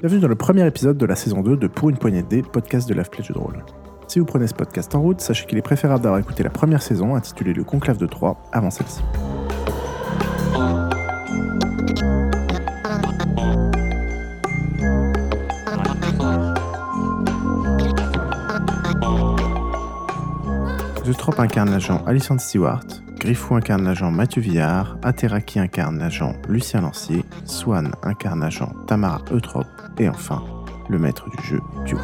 Bienvenue dans le premier épisode de la saison 2 de Pour une poignée de dés, podcast de l'AFP Jeux de rôle. Si vous prenez ce podcast en route, sachez qu'il est préférable d'avoir écouté la première saison intitulée Le Conclave de Troyes avant celle-ci. Eutrope incarne l'agent Alison Stewart, Griffou incarne l'agent Mathieu Villard, Ateraki incarne l'agent Lucien Lancier, Swan incarne l'agent Tamara Eutrope et enfin le maître du jeu Duo.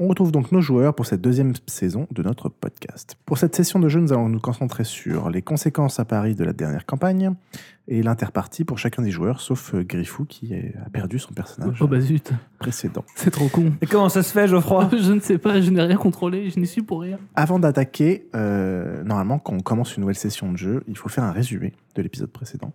On retrouve donc nos joueurs pour cette deuxième saison de notre. Pour cette session de jeu, nous allons nous concentrer sur les conséquences à Paris de la dernière campagne et l'interpartie pour chacun des joueurs, sauf euh, Griffou qui a perdu son personnage Oh bah zut, précédent. c'est trop con. Et comment ça se fait, Geoffroy je ne sais pas, je n'ai rien contrôlé, je n'y suis pour rien. Avant d'attaquer, euh, normalement, quand on commence une nouvelle session de jeu, il faut faire un résumé de l'épisode précédent.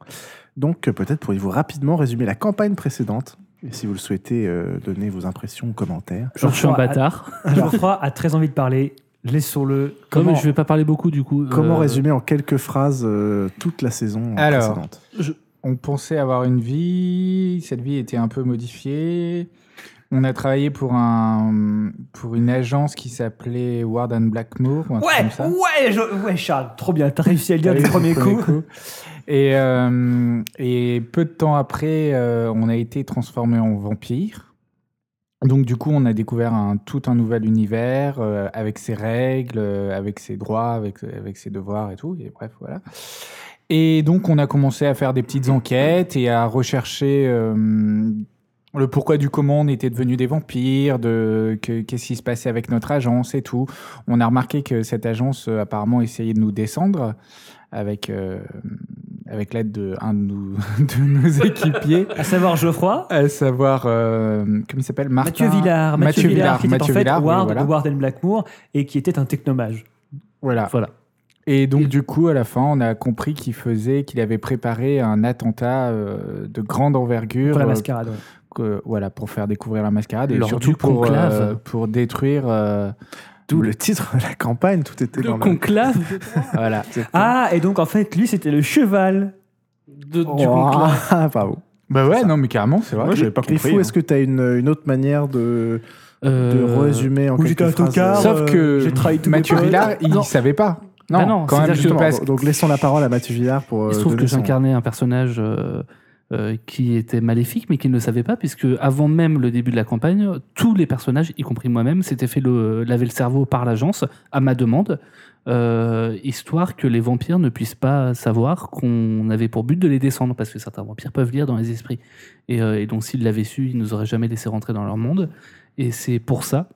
Donc, euh, peut-être pourriez-vous rapidement résumer la campagne précédente, et si vous le souhaitez, euh, donner vos impressions commentaires. Genre, je suis un bâtard. Geoffroy a très envie de parler. Laissons-le. Comme Comment je vais pas parler beaucoup du coup. Comment euh, résumer en quelques phrases euh, toute la saison Alors. précédente On pensait avoir une vie, cette vie était un peu modifiée. On a travaillé pour, un, pour une agence qui s'appelait Ward and Blackmore. ou un truc Ouais, comme ça. ouais, je- ouais, Charles, trop bien. T'as réussi à le dire du premier coup. Et, euh, et peu de temps après, euh, on a été transformé en vampire. Donc du coup, on a découvert un, tout un nouvel univers euh, avec ses règles, euh, avec ses droits, avec, avec ses devoirs et tout. Et bref, voilà. Et donc, on a commencé à faire des petites enquêtes et à rechercher euh, le pourquoi du comment on était devenus des vampires, de que- qu'est-ce qui se passait avec notre agence et tout. On a remarqué que cette agence euh, apparemment essayait de nous descendre avec euh, avec l'aide de un de, nos équipiers, À savoir Geoffroy, à savoir euh, comment il s'appelle? Martin Mathieu Villard. Mathieu Villard, qui était Mathieu en fait Villard, Ward, voilà. de Ward and Blackmoor et qui était un technomage. Voilà. Voilà. Et donc du coup, à la fin, on a compris qu'il faisait, qu'il avait préparé un attentat euh, de grande envergure. Pour la euh, mascarade. ouais. que- voilà, pour faire découvrir la mascarade et Lors surtout pour, euh, pour détruire. D'où le titre de la campagne, tout était Le dans le... conclave voilà. Ah, et donc en fait, lui, c'était le cheval. de- du Oh, conclave. ah, bravo. Bah ouais, non, mais carrément, c'est vrai. Moi, j'avais pas Griffou, compris. hein. est-ce que tu as une, une autre manière de, de Euh, résumer en quelques phrases euh, Sauf que j'ai trahi Mathieu. Villard, il Non. savait pas. Non, Bah non, quand même, c'est-à-dire que- justement, parce donc, donc laissons la parole à Mathieu Villard pour. Il se euh, trouve que j'incarnais un personnage euh, euh, qui était maléfique, mais qui ne savait pas, puisque avant même le début de la campagne, tous les personnages, y compris moi-même, s'étaient fait laver le cerveau par l'agence, à ma demande, euh, histoire que les vampires ne puissent pas savoir qu'on avait pour but de les descendre, parce que certains vampires peuvent lire dans les esprits. Et, euh, et donc s'ils l'avaient su, ils nous auraient jamais laissé rentrer dans leur monde. Et c'est pour ça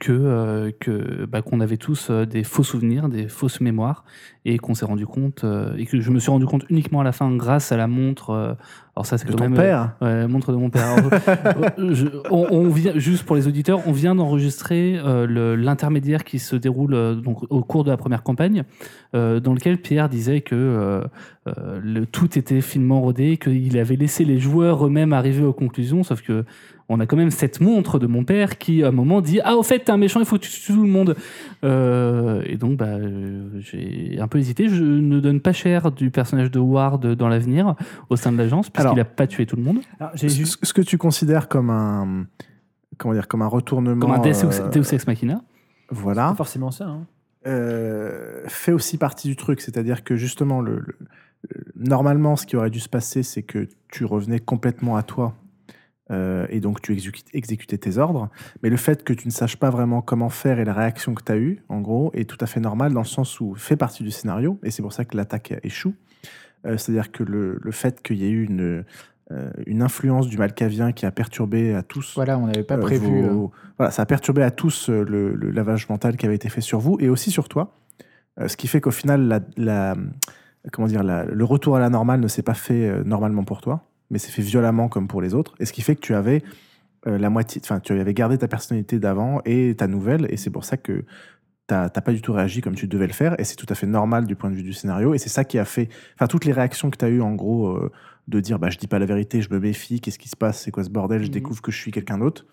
que, euh, que bah, qu'on avait tous euh, des faux souvenirs, des fausses mémoires, et qu'on s'est rendu compte, euh, et que je me suis rendu compte uniquement à la fin grâce à la montre. euh, alors ça, c'est De quand ton même père ouais, la montre de mon père. Alors, je- on, on vient juste pour les auditeurs, on vient d'enregistrer le- l'intermédiaire qui se déroule donc au cours de la première campagne, dans lequel Pierre disait que le, tout était finement rodé, qu'il avait laissé les joueurs eux-mêmes arriver aux conclusions, sauf que on a quand même cette montre de mon père qui, à un moment, dit Ah, au fait, t'es un méchant, il faut que tu tues tout le monde. Euh, et donc, bah, euh, j'ai un peu hésité. Je ne donne pas cher du personnage de Ward dans l'avenir au sein de l'agence, puisqu'il n'a pas tué tout le monde. Alors, Ce, juste. ce que tu considères comme un. Comment dire Comme un retournement. Comme un Deus Ex, euh, Deus Ex Machina. Voilà. Pas forcément ça. hein. euh, fait aussi partie du truc. C'est-à-dire que justement, le- normalement, ce qui aurait dû se passer, c'est que tu revenais complètement à toi. Euh, et donc tu exécu- exécutais tes ordres. Mais le fait que tu ne saches pas vraiment comment faire et la réaction que tu as eue, en gros, est tout à fait normal dans le sens où fait partie du scénario. Et c'est pour ça que l'attaque échoue. Euh, C'est-à-dire que le, le fait qu'il y ait eu une, euh, une influence du Malkavien qui a perturbé à tous Voilà, on n'avait pas prévu. vos- Voilà, ça a perturbé à tous le, le lavage mental qui avait été fait sur vous et aussi sur toi. Ce qui fait qu'au final, la, la- comment dire, la- le retour à la normale ne s'est pas fait normalement pour toi, mais s'est fait violemment comme pour les autres. Et ce qui fait que tu avais euh, la moitié, enfin, tu avais gardé ta personnalité d'avant et ta nouvelle, et c'est pour ça que t'as pas du tout réagi comme tu devais le faire, et c'est tout à fait normal du point de vue du scénario, et c'est ça qui a fait, enfin toutes les réactions que tu as eues en gros, euh, de dire bah je dis pas la vérité, je me méfie, qu'est-ce qui se passe, c'est quoi ce bordel, je Mhm. découvre que je suis quelqu'un d'autre,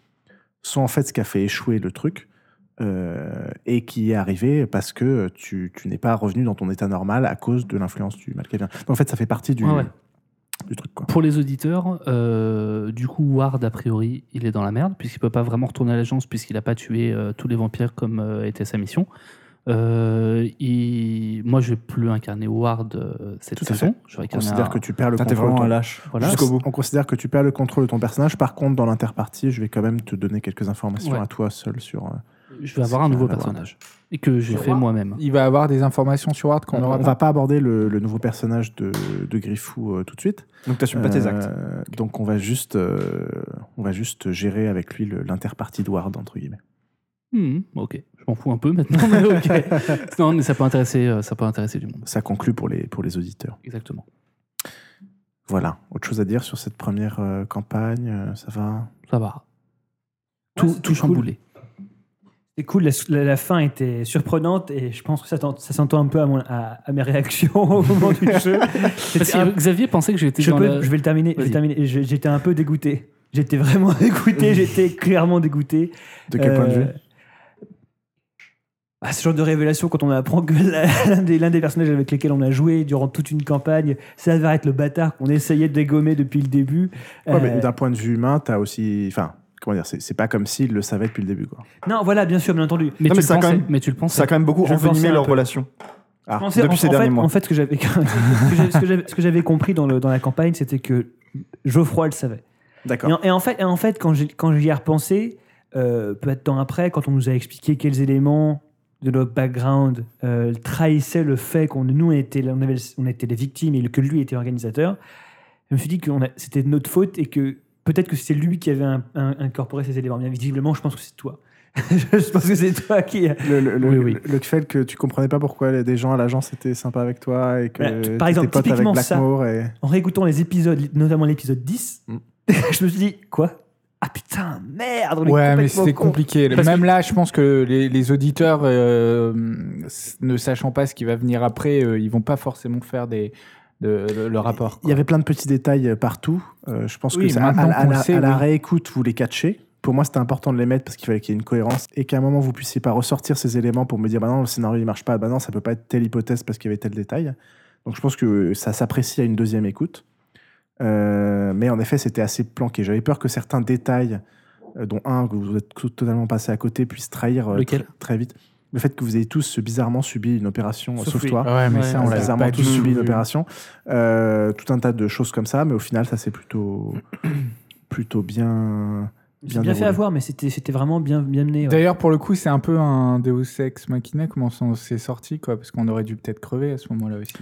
sont en fait ce qui a fait échouer le truc, euh, et qui est arrivé parce que tu, tu n'es pas revenu dans ton état normal à cause de l'influence du mal qui vient. Donc en fait ça fait partie du, Ouais, ouais. Du truc quoi. Pour les auditeurs, euh, du coup, Ward, a priori, il est dans la merde, puisqu'il peut pas vraiment retourner à l'agence, puisqu'il n'a pas tué euh, tous les vampires comme euh, était sa mission. Euh, il- Moi, je vais plus incarner Ward euh, cette Tout saison. Je vais On considère un- que tu perds le contrôle. de vraiment un ton- lâche. Voilà. Jusqu'au bout. On considère que tu perds le contrôle de ton personnage. Par contre, dans l'interpartie, je vais quand même te donner quelques informations Ouais. à toi seul sur. Je vais avoir un nouveau personnage. Et que j'ai fait moi-même. Il va avoir des informations sur Ward qu'on on aura on pas. va pas aborder le, le nouveau personnage de, de Griffou euh, tout de suite. Donc t'assumes pas tes actes. Euh, Donc on va juste, euh, on va juste gérer avec lui le- l'interpartie de Ward entre guillemets. Hmm, ok, je m'en fous un peu maintenant, mais ok. non, mais ça peut intéresser, euh, ça peut intéresser du monde. Ça conclut pour les pour les auditeurs. Exactement. Voilà. Autre chose à dire sur cette première euh, campagne euh, Ça va? Ça va. Tout, tout cool. chamboulé. C'est cool, la, la- la fin était surprenante et je pense que ça, t'en- ça s'entend un peu à, mon- à- à mes réactions au moment du jeu. Un- Xavier pensait que j'étais je, dans peux- la... je vais le terminer. J'étais un peu dégoûté. J'étais vraiment dégoûté. J'étais clairement dégoûté. De quel point de vue bah, ce genre de révélation quand on apprend que l'un des, personnages avec lesquels on a joué durant toute une campagne, ça va être le bâtard qu'on essayait de dégommer depuis le début. Ouais, mais Euh, D'un point de vue humain, t'as aussi, enfin, comment dire, c'est pas comme s'il le savait depuis le début quoi. non, voilà, bien sûr, bien entendu. Mais, Non, tu mais le ça a quand pensais, même- mais tu le pensais. Ça a quand même beaucoup envenimé leur peu. relation. Ah, pensais- depuis en, ces en derniers fait, mois. En fait, ce que j'avais, ce que compris dans, le, dans la campagne, c'était que Geoffroy le savait. D'accord. Et en, et en fait, et en fait, quand j'ai- quand j'y ai repensé, euh, peu de temps après, quand on nous a expliqué quels éléments de notre background euh, trahissaient le fait qu'on nous on était, on, avait- on était les victimes et que lui était organisateur, je me suis dit que c'était de notre faute et que peut-être que c'est lui qui avait un- un- incorporé ces éléments. Bien visiblement, je pense que c'est toi. je pense que c'est toi qui. Le, le, le- Oui, oui. le fait que tu comprenais pas pourquoi les- des gens à l'agence étaient sympas avec toi et que par exemple, pote avec typiquement ça. Et En réécoutant les épisodes, notamment l'épisode 10, Mm. je me suis dit, quoi? Ah putain, merde Ouais, mais c'était compliqué. Parce Même que- là, je pense que les, les auditeurs, euh, ne sachant pas ce qui va venir après, euh, ils vont pas forcément faire des, de, de- le rapport. Il y avait plein de petits détails euh, partout. Euh, je pense Oui, que ça, à, à la, sait, à la oui. réécoute, vous les catchez. Pour moi, c'était important de les mettre parce qu'il fallait qu'il y ait une cohérence et qu'à un moment, vous puissiez pas ressortir ces éléments pour me dire, bah non, le scénario il marche pas, bah non, ça peut pas être telle hypothèse parce qu'il y avait tel détail. Donc je pense que ça s'apprécie à une deuxième écoute. Euh, mais en effet, c'était assez planqué. J'avais peur que certains détails, dont un que vous êtes totalement passé à côté, puissent trahir Lequel? très vite. Le fait que vous ayez tous bizarrement subi une opération, Sauf sauf, toi. Ouais, mais Ouais, ça, on l'a bizarrement tous subi une opération. Euh, tout un tas de choses comme ça, mais au final, ça s'est plutôt, plutôt bien. J'ai bien fait à voir, mais c'était vraiment bien, bien mené. ouais. D'ailleurs, pour le coup, c'est un peu un Deus Ex Machina, comment ça s'est sorti, quoi, parce qu'on aurait dû peut-être crever à ce moment-là aussi.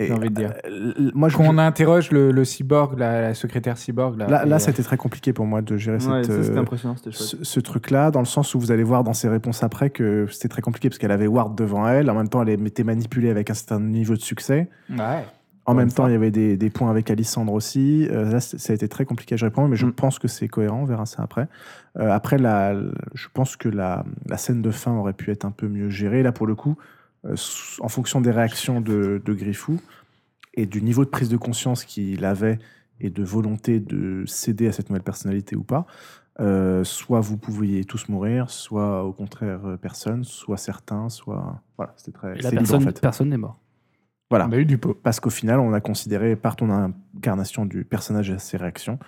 Et, J'ai envie de dire. euh, l- moi, je, Quand on interroge le, le cyborg, la, la secrétaire cyborg, là, là, là euh, c'était très compliqué pour moi de gérer Ouais, cette, ça euh, impressionnant, ce, ce truc-là, dans le sens où vous allez voir dans ses réponses après que c'était très compliqué parce qu'elle avait Ward devant elle. En même temps, elle était manipulée avec un certain niveau de succès. Ouais. En même temps, il y avait des, des points avec Alissandre aussi. Euh, là, ça a été très compliqué à gérer pour moi, mais je Mm. pense que c'est cohérent. On verra ça après. Euh, après, la, je pense que la, la scène de fin aurait pu être un peu mieux gérée. Là, pour le coup, euh, en fonction des réactions de, de Griffou et du niveau de prise de conscience qu'il avait et de volonté de céder à cette nouvelle personnalité ou pas, euh, soit vous pouviez tous mourir, soit au contraire euh, personne, soit certains, soit voilà, c'était très Et la libre, personne, en fait. personne n'est mort. Voilà. On a eu du pot. Parce qu'au final, on a considéré, par ton incarnation du personnage et ses réactions,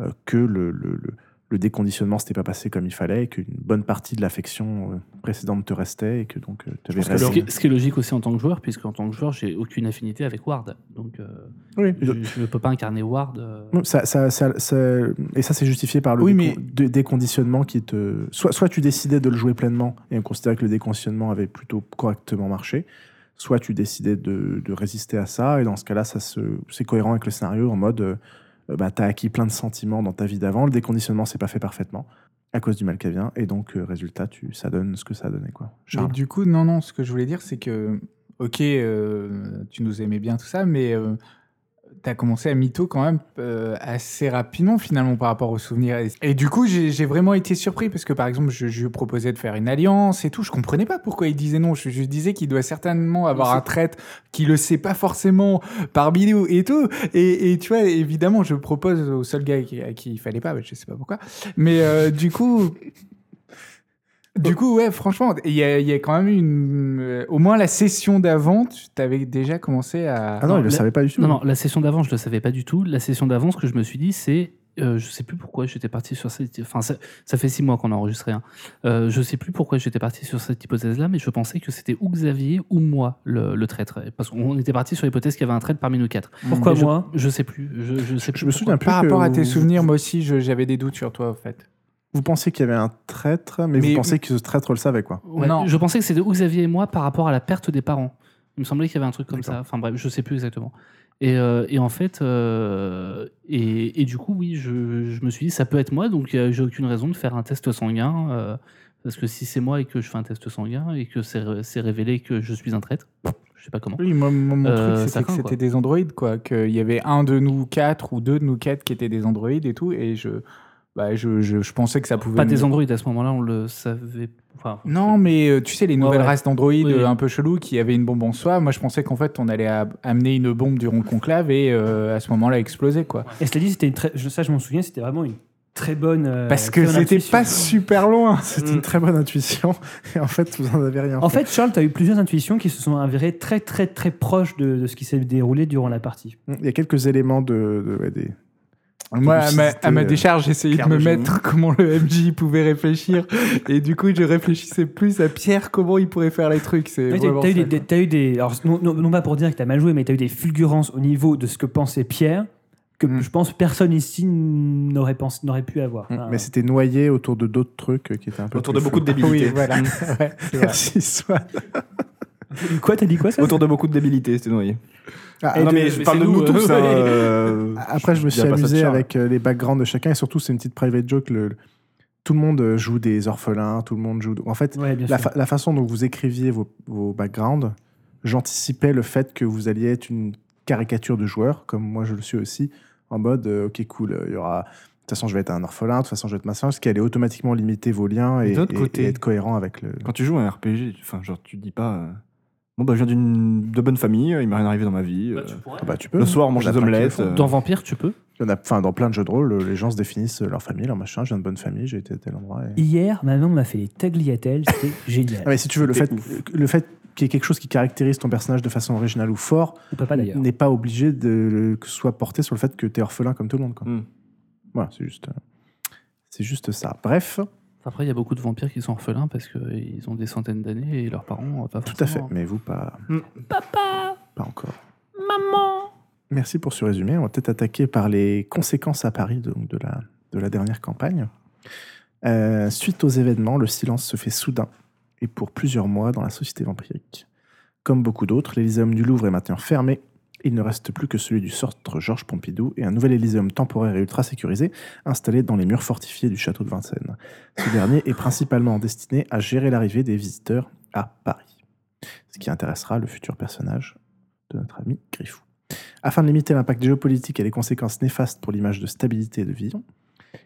euh, que le, le, le, le déconditionnement s'était pas passé comme il fallait, et qu'une bonne partie de l'affection euh, précédente te restait, et que donc tu avais Ce qui, ce qui est logique aussi en tant que joueur, puisque en tant que joueur, j'ai aucune affinité avec Ward. Donc, euh, Oui, je ne peux pas incarner Ward. euh, Non, ça, ça, ça- ça- et ça, c'est justifié par le Oui, décon- mais- dé- déconditionnement qui te. Soit, soit tu décidais de le jouer pleinement et on considérait que le déconditionnement avait plutôt correctement marché, soit tu décidais de, de résister à ça, et dans ce cas-là, ça c'est cohérent avec le scénario en mode euh, bah, t'as acquis plein de sentiments dans ta vie d'avant, le déconditionnement s'est pas fait parfaitement à cause du mal qui vient, et donc, euh, résultat, tu, ça donne ce que ça a donné. Quoi. Mais du coup, non, non, ce que je voulais dire, c'est que, ok, euh, tu nous aimais bien, tout ça, mais euh, as commencé à mytho quand même euh, assez rapidement finalement par rapport aux souvenirs. Et, et du coup, j'ai vraiment été surpris parce que par exemple, je, je lui proposais de faire une alliance et tout. Je comprenais pas pourquoi il disait non. Je, je disais qu'il doit certainement avoir un traître qui le sait pas forcément parmi nous et tout. Et, et tu vois, évidemment, je propose au seul gars qui, à qui il fallait pas, je sais pas pourquoi. Mais euh, du coup. Du coup, ouais, franchement, il y a, y a quand même eu une. euh, au moins la session d'avant, tu avais déjà commencé à. Ah non, il le la- savait pas du tout. Non, non, la session d'avant, je le savais pas du tout. La session d'avant, ce que je me suis dit, c'est. euh, je sais plus pourquoi j'étais parti sur cette. Enfin, ça, ça fait six mois qu'on a enregistré. Hein. Euh, je sais plus pourquoi j'étais parti sur cette hypothèse-là, mais je pensais que c'était ou Xavier ou moi le, le traître. Parce qu'on était parti sur l'hypothèse qu'il y avait un traître parmi nous quatre. Pourquoi Et je- moi? je, sais plus. Je, je sais plus. Je me souviens plus. Par rapport à tes souvenirs, moi aussi, j'avais des doutes sur toi, en fait. Vous pensiez qu'il y avait un traître, mais, Mais- vous pensez que ce traître le savait, quoi. Ouais, Non. Je pensais que c'était ou Xavier et moi par rapport à la perte des parents. Il me semblait qu'il y avait un truc comme ça. Enfin bref, je sais plus exactement. Et, euh, et en fait, euh, et, et du coup, oui, je, je me suis dit, ça peut être moi, donc euh, j'ai aucune raison de faire un test sanguin. euh, parce que si c'est moi et que je fais un test sanguin et que c'est ré- c'est révélé que je suis un traître, je sais pas comment. Oui, moi, moi, mon Euh, truc, c'était que c'était des androïdes, quoi. Qu'il y avait un de nous quatre ou deux de nous quatre qui étaient des androïdes et tout. Et je, bah, je, je, je pensais que ça pouvait. Pas des androïdes à ce moment-là, on le savait. Enfin, Non, mais euh, tu sais, les nouvelles ouais. races d'androïdes Oui, euh, un peu chelous qui avaient une bombe en soi. Moi, je pensais qu'en fait, on allait a- amener une bombe durant le conclave et euh, à ce moment-là, exploser, quoi. Et cela dit, c'était une très, je- ça, je m'en souviens, c'était vraiment une très bonne. euh, Parce que c'était intuition. pas super loin. C'était une très bonne intuition. Et en fait, vous en avez rien En fait, Charles, tu as eu plusieurs intuitions qui se sont avérées très, très, très proches de, de ce qui s'est déroulé durant la partie. Il y a quelques éléments de, de- des, Moi, à ma, à ma euh, décharge, j'essayais de me de mettre comment le MJ pouvait réfléchir. et du coup, je réfléchissais plus à Pierre, comment il pourrait faire les trucs. C'est Ouais, T'as eu, des, quoi. des- t'as eu des. Alors, non, non- non pas pour dire que t'as mal joué, mais t'as eu des fulgurances au niveau de ce que pensait Pierre, que Mm. je pense personne ici n'aurait pensé- n'aurait pu avoir. Enfin, Mais c'était noyé autour de d'autres trucs qui étaient un peu. Autour plus de beaucoup de flous. débilité. Oui, voilà. Ouais, vrai. Merci, Swan. Quoi, t'as dit quoi ça Autour de beaucoup de débilité, c'était noyé. Ah, non, de- mais je mais parle de nous nous, tous. euh, hein, euh, Après, je me suis amusé avec euh, les backgrounds de chacun et surtout, c'est une petite private joke. Le, le- tout le monde joue des orphelins, tout le monde joue. En fait, Ouais, la, sûr. fa- la façon dont vous écriviez vos, vos backgrounds, j'anticipais le fait que vous alliez être une caricature de joueur, comme moi je le suis aussi, en mode euh, ok, cool, euh, il y aura. De toute façon, je vais être un orphelin, de toute façon, je vais être machin, ce qui allait automatiquement limiter vos liens et, Mais d'autre et- côté- et être cohérent avec le. Quand tu joues à un RPG, enfin, genre, tu dis pas. Euh, Bon, bah, je viens d'une de bonne famille, il m'est rien arrivé dans ma vie. euh, Ah bah, tu peux. Le soir, on mange en a des omelettes. euh, Dans Vampire, tu peux? Il y en a, enfin, dans plein de jeux de rôle, les gens se définissent leur famille, leur machin. Je viens de bonne famille, j'ai été à tel endroit. et- Hier, ma maman m'a fait les tagliatelles, c'était génial. Ah, mais si tu veux, le fait, C'était le fait qu'il y ait quelque chose qui caractérise ton personnage de façon originale ou fort Ou papa d'ailleurs. n'est pas obligé de que ce soit porté sur le fait que tu es orphelin comme tout le monde. Quoi. Hmm. Voilà, c'est juste, euh, c'est juste ça. Bref, Après, il y a beaucoup de vampires qui sont orphelins parce qu'ils ont des centaines d'années et leurs parents, pas tout à fait. forcément. Mais vous, pas, Papa, pas encore. maman. Merci pour ce résumé. On va peut-être attaquer par les conséquences à Paris de, de la, de la dernière campagne. Euh, suite aux événements, le silence se fait soudain et pour plusieurs mois dans la société vampirique. Comme beaucoup d'autres, l'Élyséeum du Louvre est maintenant fermé. Il ne reste plus que celui du centre Georges Pompidou et un nouvel Élyséeum temporaire et ultra sécurisé installé dans les murs fortifiés du château de Vincennes. Ce dernier est principalement destiné à gérer l'arrivée des visiteurs à Paris. Ce qui intéressera le futur personnage de notre ami Griffou. Afin de limiter l'impact géopolitique et les conséquences néfastes pour l'image de stabilité de Villon,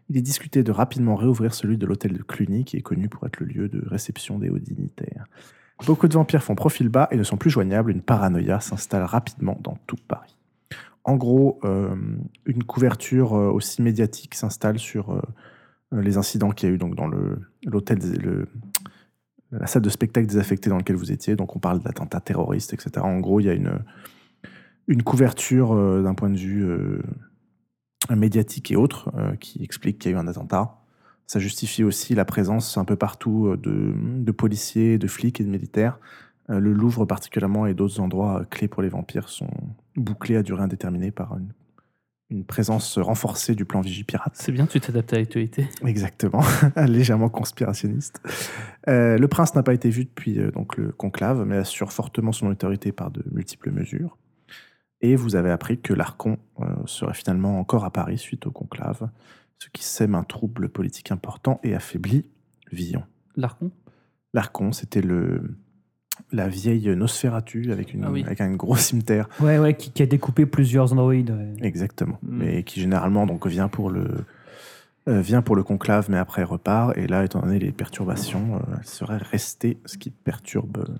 il est discuté de rapidement réouvrir celui de l'hôtel de Cluny, qui est connu pour être le lieu de réception des hauts dignitaires. Beaucoup de vampires font profil bas et ne sont plus joignables. Une paranoïa s'installe rapidement dans tout Paris. En gros, euh, une couverture euh, aussi médiatique s'installe sur euh, les incidents qu'il y a eu dans l'hôtel, la salle de spectacle désaffectée dans laquelle vous étiez. Donc on parle d'attentats terroristes, etc. En gros, il y a une, couverture d'un point de vue médiatique et autre qui explique qu'il y a eu un attentat. Ça justifie aussi la présence un peu partout euh, de, de policiers, de flics et de militaires. Euh, le Louvre particulièrement et d'autres endroits euh, clés pour les vampires sont bouclés à durée indéterminée par une, une présence renforcée du plan Vigipirate. C'est bien, tu t'adaptes à l'actualité. Exactement, légèrement conspirationniste. Euh, le prince n'a pas été vu depuis euh, donc le conclave, mais assure fortement son autorité par de multiples mesures. Et vous avez appris que l'Archon euh, serait finalement encore à Paris suite au conclave, ce qui sème un trouble politique important et affaiblit Villon. L'Archon L'Archon, c'était le, la vieille Nosferatu avec, une, Ah oui. avec un gros cimetière. Ouais, ouais, qui, qui a découpé plusieurs androïdes. ouais. Exactement. Mm. Mais qui généralement donc vient pour le euh, vient pour le conclave, mais après repart. Et là, étant donné les perturbations, euh, elle serait restée, ce qui perturbe euh,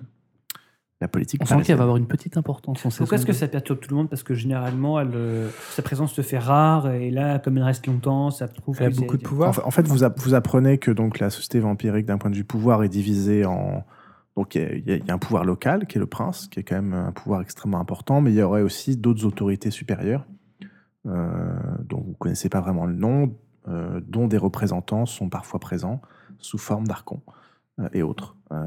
la politique. On sent qu'elle va avoir une petite importance en Pourquoi est-ce que ça perturbe tout le monde? Parce que généralement, elle, euh, sa présence se fait rare, et là, comme elle reste longtemps, ça prouve Elle a beaucoup de pouvoir. En fait, vous, vous apprenez que donc la société vampirique, d'un point de vue pouvoir, est divisée en. Donc, il y a- y un pouvoir local, qui est le prince, qui est quand même un pouvoir extrêmement important, mais il y aurait aussi d'autres autorités supérieures, euh, dont vous ne connaissez pas vraiment le nom, euh, dont des représentants sont parfois présents sous forme d'archons euh, et autres. Euh,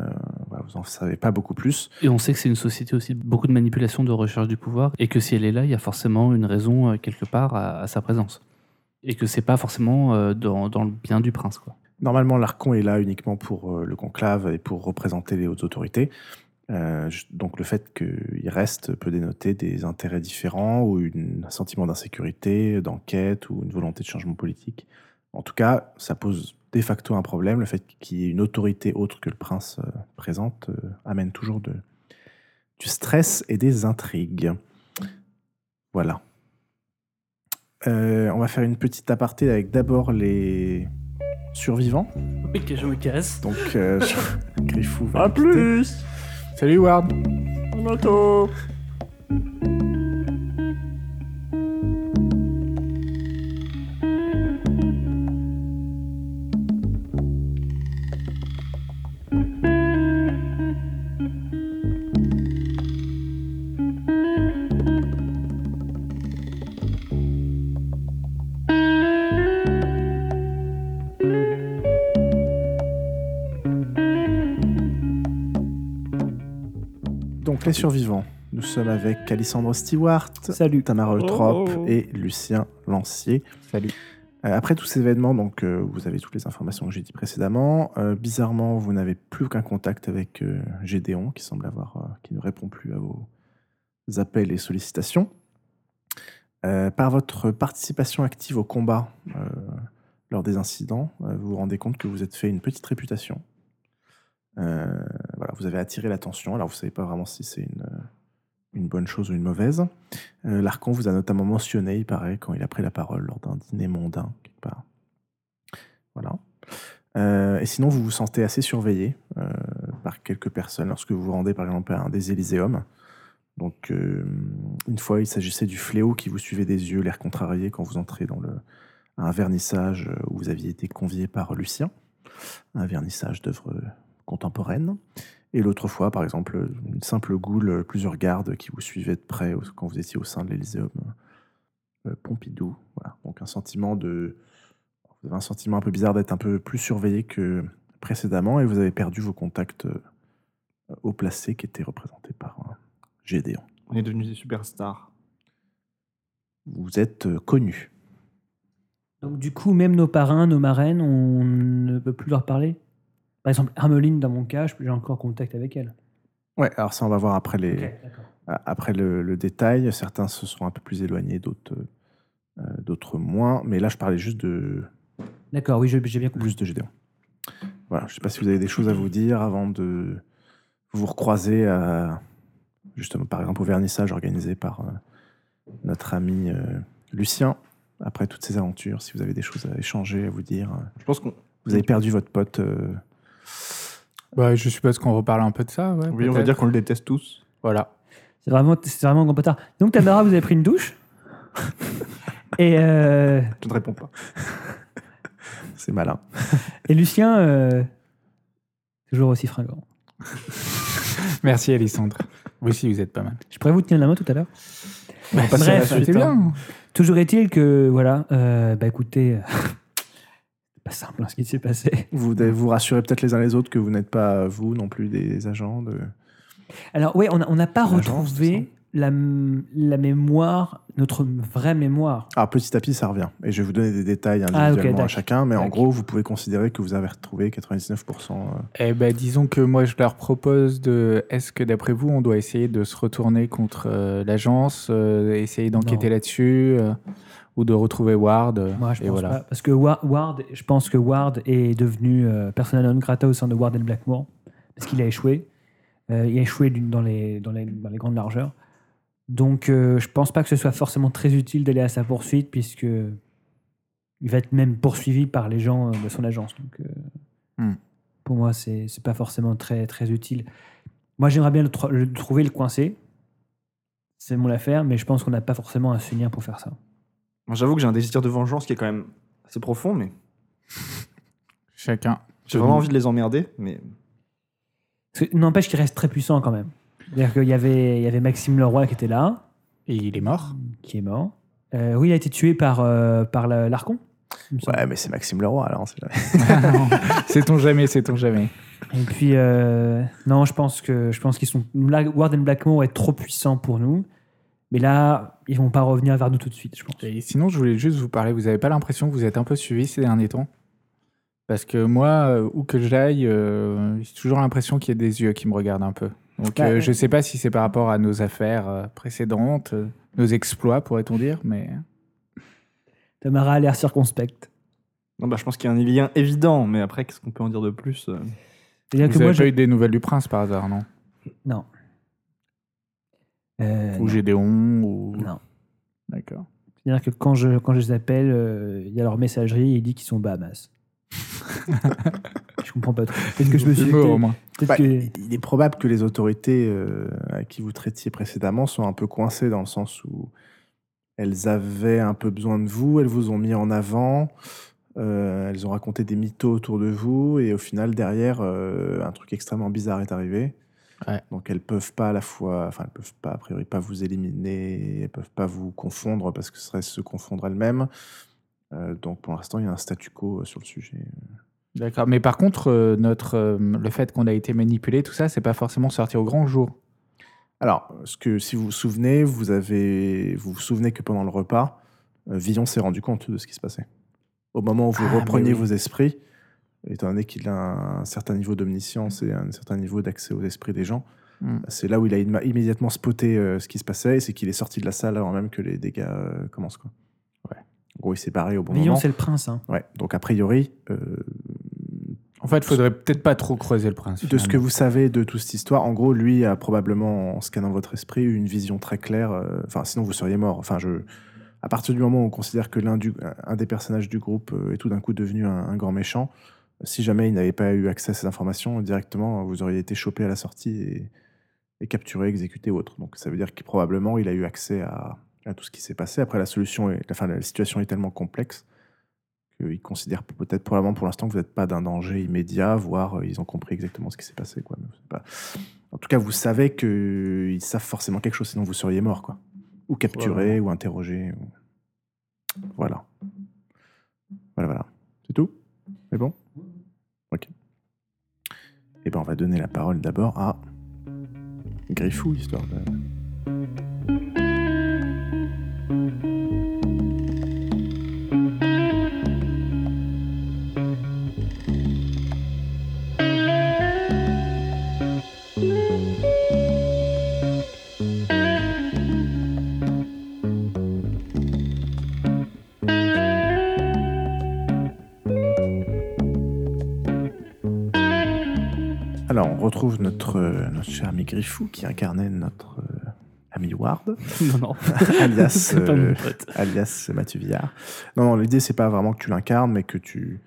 vous n'en savez pas beaucoup plus. Et on sait que c'est une société aussi de beaucoup de manipulation, de recherche du pouvoir, et que si elle est là, il y a forcément une raison euh, quelque part à, à sa présence. Et que c'est pas forcément euh, dans, dans le bien du prince. Quoi. Normalement, l'archon est là uniquement pour le conclave et pour représenter les hautes autorités. Donc le fait qu'il reste peut dénoter des intérêts différents ou une- un sentiment d'insécurité, d'enquête ou une volonté de changement politique. En tout cas, ça pose de facto un problème. Le fait qu'il y ait une autorité autre que le prince euh, présente euh, amène toujours de, du stress et des intrigues. Voilà. Euh, on va faire une petite aparté avec d'abord les survivants. Oui, que je. Donc, euh, je- Griffou va À plus Salut Ward En auto Donc, les survivants. Nous sommes avec Alessandro Stewart, Salut. Tamara Eutrop Oh. et Lucien Lancier. Salut. Euh, après tous ces événements, donc, euh, vous avez toutes les informations que j'ai dit précédemment. Euh, bizarrement, vous n'avez plus aucun contact avec euh, Gédéon, qui semble avoir, euh, qui ne répond plus à vos appels et sollicitations. Euh, par votre participation active au combat euh, lors des incidents, euh, vous vous rendez compte que vous êtes fait une petite réputation. Euh, vous avez attiré l'attention. Alors, vous savez pas vraiment si c'est une, une bonne chose ou une mauvaise. Euh, vous a notamment mentionné, il paraît, quand il a pris la parole lors d'un dîner mondain, quelque part. Voilà. Euh, et sinon, vous vous sentez assez surveillé euh, par quelques personnes lorsque vous vous rendez, par exemple, à un des Élyséums. Donc, euh, une fois, il s'agissait du fléau qui vous suivait des yeux, l'air contrarié quand vous entrez dans le, un vernissage euh, où vous aviez été convié par Lucien, un vernissage d'œuvres contemporaines. Et l'autre fois, par exemple, une simple goule, plusieurs gardes qui vous suivaient de près quand vous étiez au sein de l'Élyséeum euh, Pompidou. Voilà. Donc un sentiment de... Vous avez un sentiment un peu bizarre d'être un peu plus surveillé que précédemment et vous avez perdu vos contacts euh, haut placés qui étaient représentés par euh, Gédéon. On est devenus des superstars. Vous êtes euh, connu. Donc, du coup, même nos parrains, nos marraines, on ne peut plus leur parler? Par exemple, Hermeline, dans mon cas, j'ai encore contact avec elle. Ouais, alors ça, on va voir après, les, a- après le, le détail. Certains se sont un peu plus éloignés, d'autres euh, d'autres moins. Mais là, je parlais juste de, D'accord, oui, j'ai bien compris. plus de Gédéon. Voilà, je ne sais pas si vous avez des choses à vous dire avant de vous recroiser à, justement, par exemple, au vernissage organisé par euh, notre ami euh, Lucien. Après toutes ces aventures, si vous avez des choses à échanger, à vous dire. euh, Je pense qu'on. Vous avez perdu votre pote. Bah, je suppose qu'on reparle un peu de ça. Ouais, Oui, on va dire qu'on le déteste tous. Voilà. C'est vraiment, c'est vraiment un grand bâtard. Donc, Tamara, vous avez pris une douche Et, euh, Je ne réponds pas. C'est malin. et Lucien, euh, toujours aussi fringant. Merci, Alessandre. Vous aussi, vous êtes pas mal. Je pourrais vous tenir la main tout à l'heure. Bah, c'est suite, bien. Toujours est-il que, voilà, euh, bah écoutez, euh, pas simple hein, ce qui s'est passé. Vous devez vous rassurer peut-être les uns les autres que vous n'êtes pas, vous non plus, des agents de. Alors, oui, on n'a on n'a pas retrouvé la, la mémoire, notre vraie mémoire. Alors, petit à petit, ça revient. Et je vais vous donner des détails Ah, individuellement à chacun. Mais en gros, vous pouvez considérer que vous avez retrouvé 99%. euh, Eh ben, disons que moi, je leur propose de. Est-ce que d'après vous, on doit essayer de se retourner contre euh, l'agence, euh, essayer d'enquêter là-dessus, euh, ou de retrouver Ward euh, Moi, je et pense voilà. pas. Parce que Wa- Ward, je pense que Ward est devenu euh, persona non grata au sein de Ward and Blackmore, parce qu'il a échoué. Euh, il a échoué dans les, dans, les, dans les grandes largeurs. Donc, euh, je pense pas que ce soit forcément très utile d'aller à sa poursuite, puisque il va être même poursuivi par les gens de son agence. Donc, euh, Hmm. pour moi, c'est pas forcément très, très utile. Moi, j'aimerais bien le, le trouver, le coincer. C'est mon affaire, mais je pense qu'on n'a pas forcément un souvenir pour faire ça. Moi, J'avoue que j'ai un désir de vengeance qui est quand même assez profond, mais Chacun. j'ai vraiment envie de les emmerder. Mais N'empêche qu'il reste très puissant quand même. C'est-à-dire qu'il y avait, il y avait Maxime Leroy qui était là, Et il est mort. qui est mort. Euh, oui, il a été tué par, euh, par la- l'Archon. il me semble. Ouais, mais c'est Maxime Leroy, alors on sait jamais. c'est on jamais, c'est on jamais. Et puis, euh, non, je pense que je pense qu'ils sont. Warden Blackmore est trop puissant pour nous. Mais là, ils vont pas revenir vers nous tout de suite, je pense. Et sinon, je voulais juste vous parler. Vous avez pas l'impression que vous êtes un peu suivi ces derniers temps? Parce que moi, euh, où que j'aille, euh, j'ai toujours l'impression qu'il y a des yeux qui me regardent un peu. Donc, Bah, euh, je sais pas si c'est par rapport à nos affaires précédentes, nos exploits, pourrait-on dire, mais Tamara a l'air circonspecte. non, bah, je pense qu'il y a un lien évident. Mais après, qu'est-ce qu'on peut en dire de plus vous que avez moi, pas je... eu des nouvelles du prince par hasard, non? Non. Euh, Ou non. Gédéon ou... Non. D'accord. C'est-à-dire que quand je, quand je les appelle, euh, il y a leur messagerie et il dit qu'ils sont Bahamas. je comprends pas trop. Peut-être que je me suis. Moins. peut-être Bah, que- Il est probable que les autorités euh, à qui vous traitiez précédemment soient un peu coincées dans le sens où elles avaient un peu besoin de vous, elles vous ont mis en avant, euh, elles ont raconté des mythos autour de vous, et au final, derrière, euh, un truc extrêmement bizarre est arrivé. Ouais. Donc elles peuvent pas à la fois, enfin elles peuvent pas a priori pas vous éliminer, elles peuvent pas vous confondre parce que ce serait se confondre elles-mêmes. Euh, donc pour l'instant il y a un statu quo euh, sur le sujet. D'accord. Mais par contre, euh, notre, euh, le fait qu'on a été manipulé, tout ça, c'est pas forcément sorti au grand jour. Alors, ce que, si vous vous souvenez, vous avez, vous vous souvenez que pendant le repas, Villon s'est rendu compte de ce qui se passait. Au moment où vous Ah, repreniez oui. vos esprits, étant donné qu'il a un certain niveau d'omniscience et un certain niveau d'accès aux esprits des gens, Hmm. c'est là où il a immédiatement spoté euh, ce qui se passait, c'est qu'il est sorti de la salle avant même que les dégâts euh, commencent. Quoi. Ouais. En gros, il s'est barré au bon Villon, moment. c'est le prince. hein. Ouais. Donc, a priori, euh, En fait, il faudrait peut-être pas trop creuser le prince. De ce que vous savez de toute cette histoire, en gros, lui a probablement, en scannant votre esprit, eu une vision très claire. euh, Enfin, sinon vous seriez mort. Enfin, je, à partir du moment où on considère que l'un du, un des personnages du groupe est tout d'un coup devenu un, un grand méchant, si jamais il n'avait pas eu accès à ces informations, directement, vous auriez été chopé à la sortie et, et capturé, exécuté ou autre. Donc, ça veut dire que probablement il a eu accès à, à tout ce qui s'est passé. Après, la solution, est, enfin, la situation est tellement complexe qu'ils considèrent peut-être probablement pour l'instant que vous n'êtes pas d'un danger immédiat, voire euh, ils ont compris exactement ce qui s'est passé. Quoi. Mais c'est pas- En tout cas, vous savez qu'ils savent forcément quelque chose, sinon vous seriez mort. Quoi. Ou capturé, ou interrogé. ou- Voilà. Voilà, voilà. C'est tout? C'est bon? Et ben on va donner la parole d'abord à Griffou, histoire de... notre, euh, notre cher ami Griffou qui incarnait notre euh, ami Ward, Non, non. alias, pas euh, mon pote. alias Mathieu Villard. Non, non, l'idée, c'est pas vraiment que tu l'incarnes, mais que tu.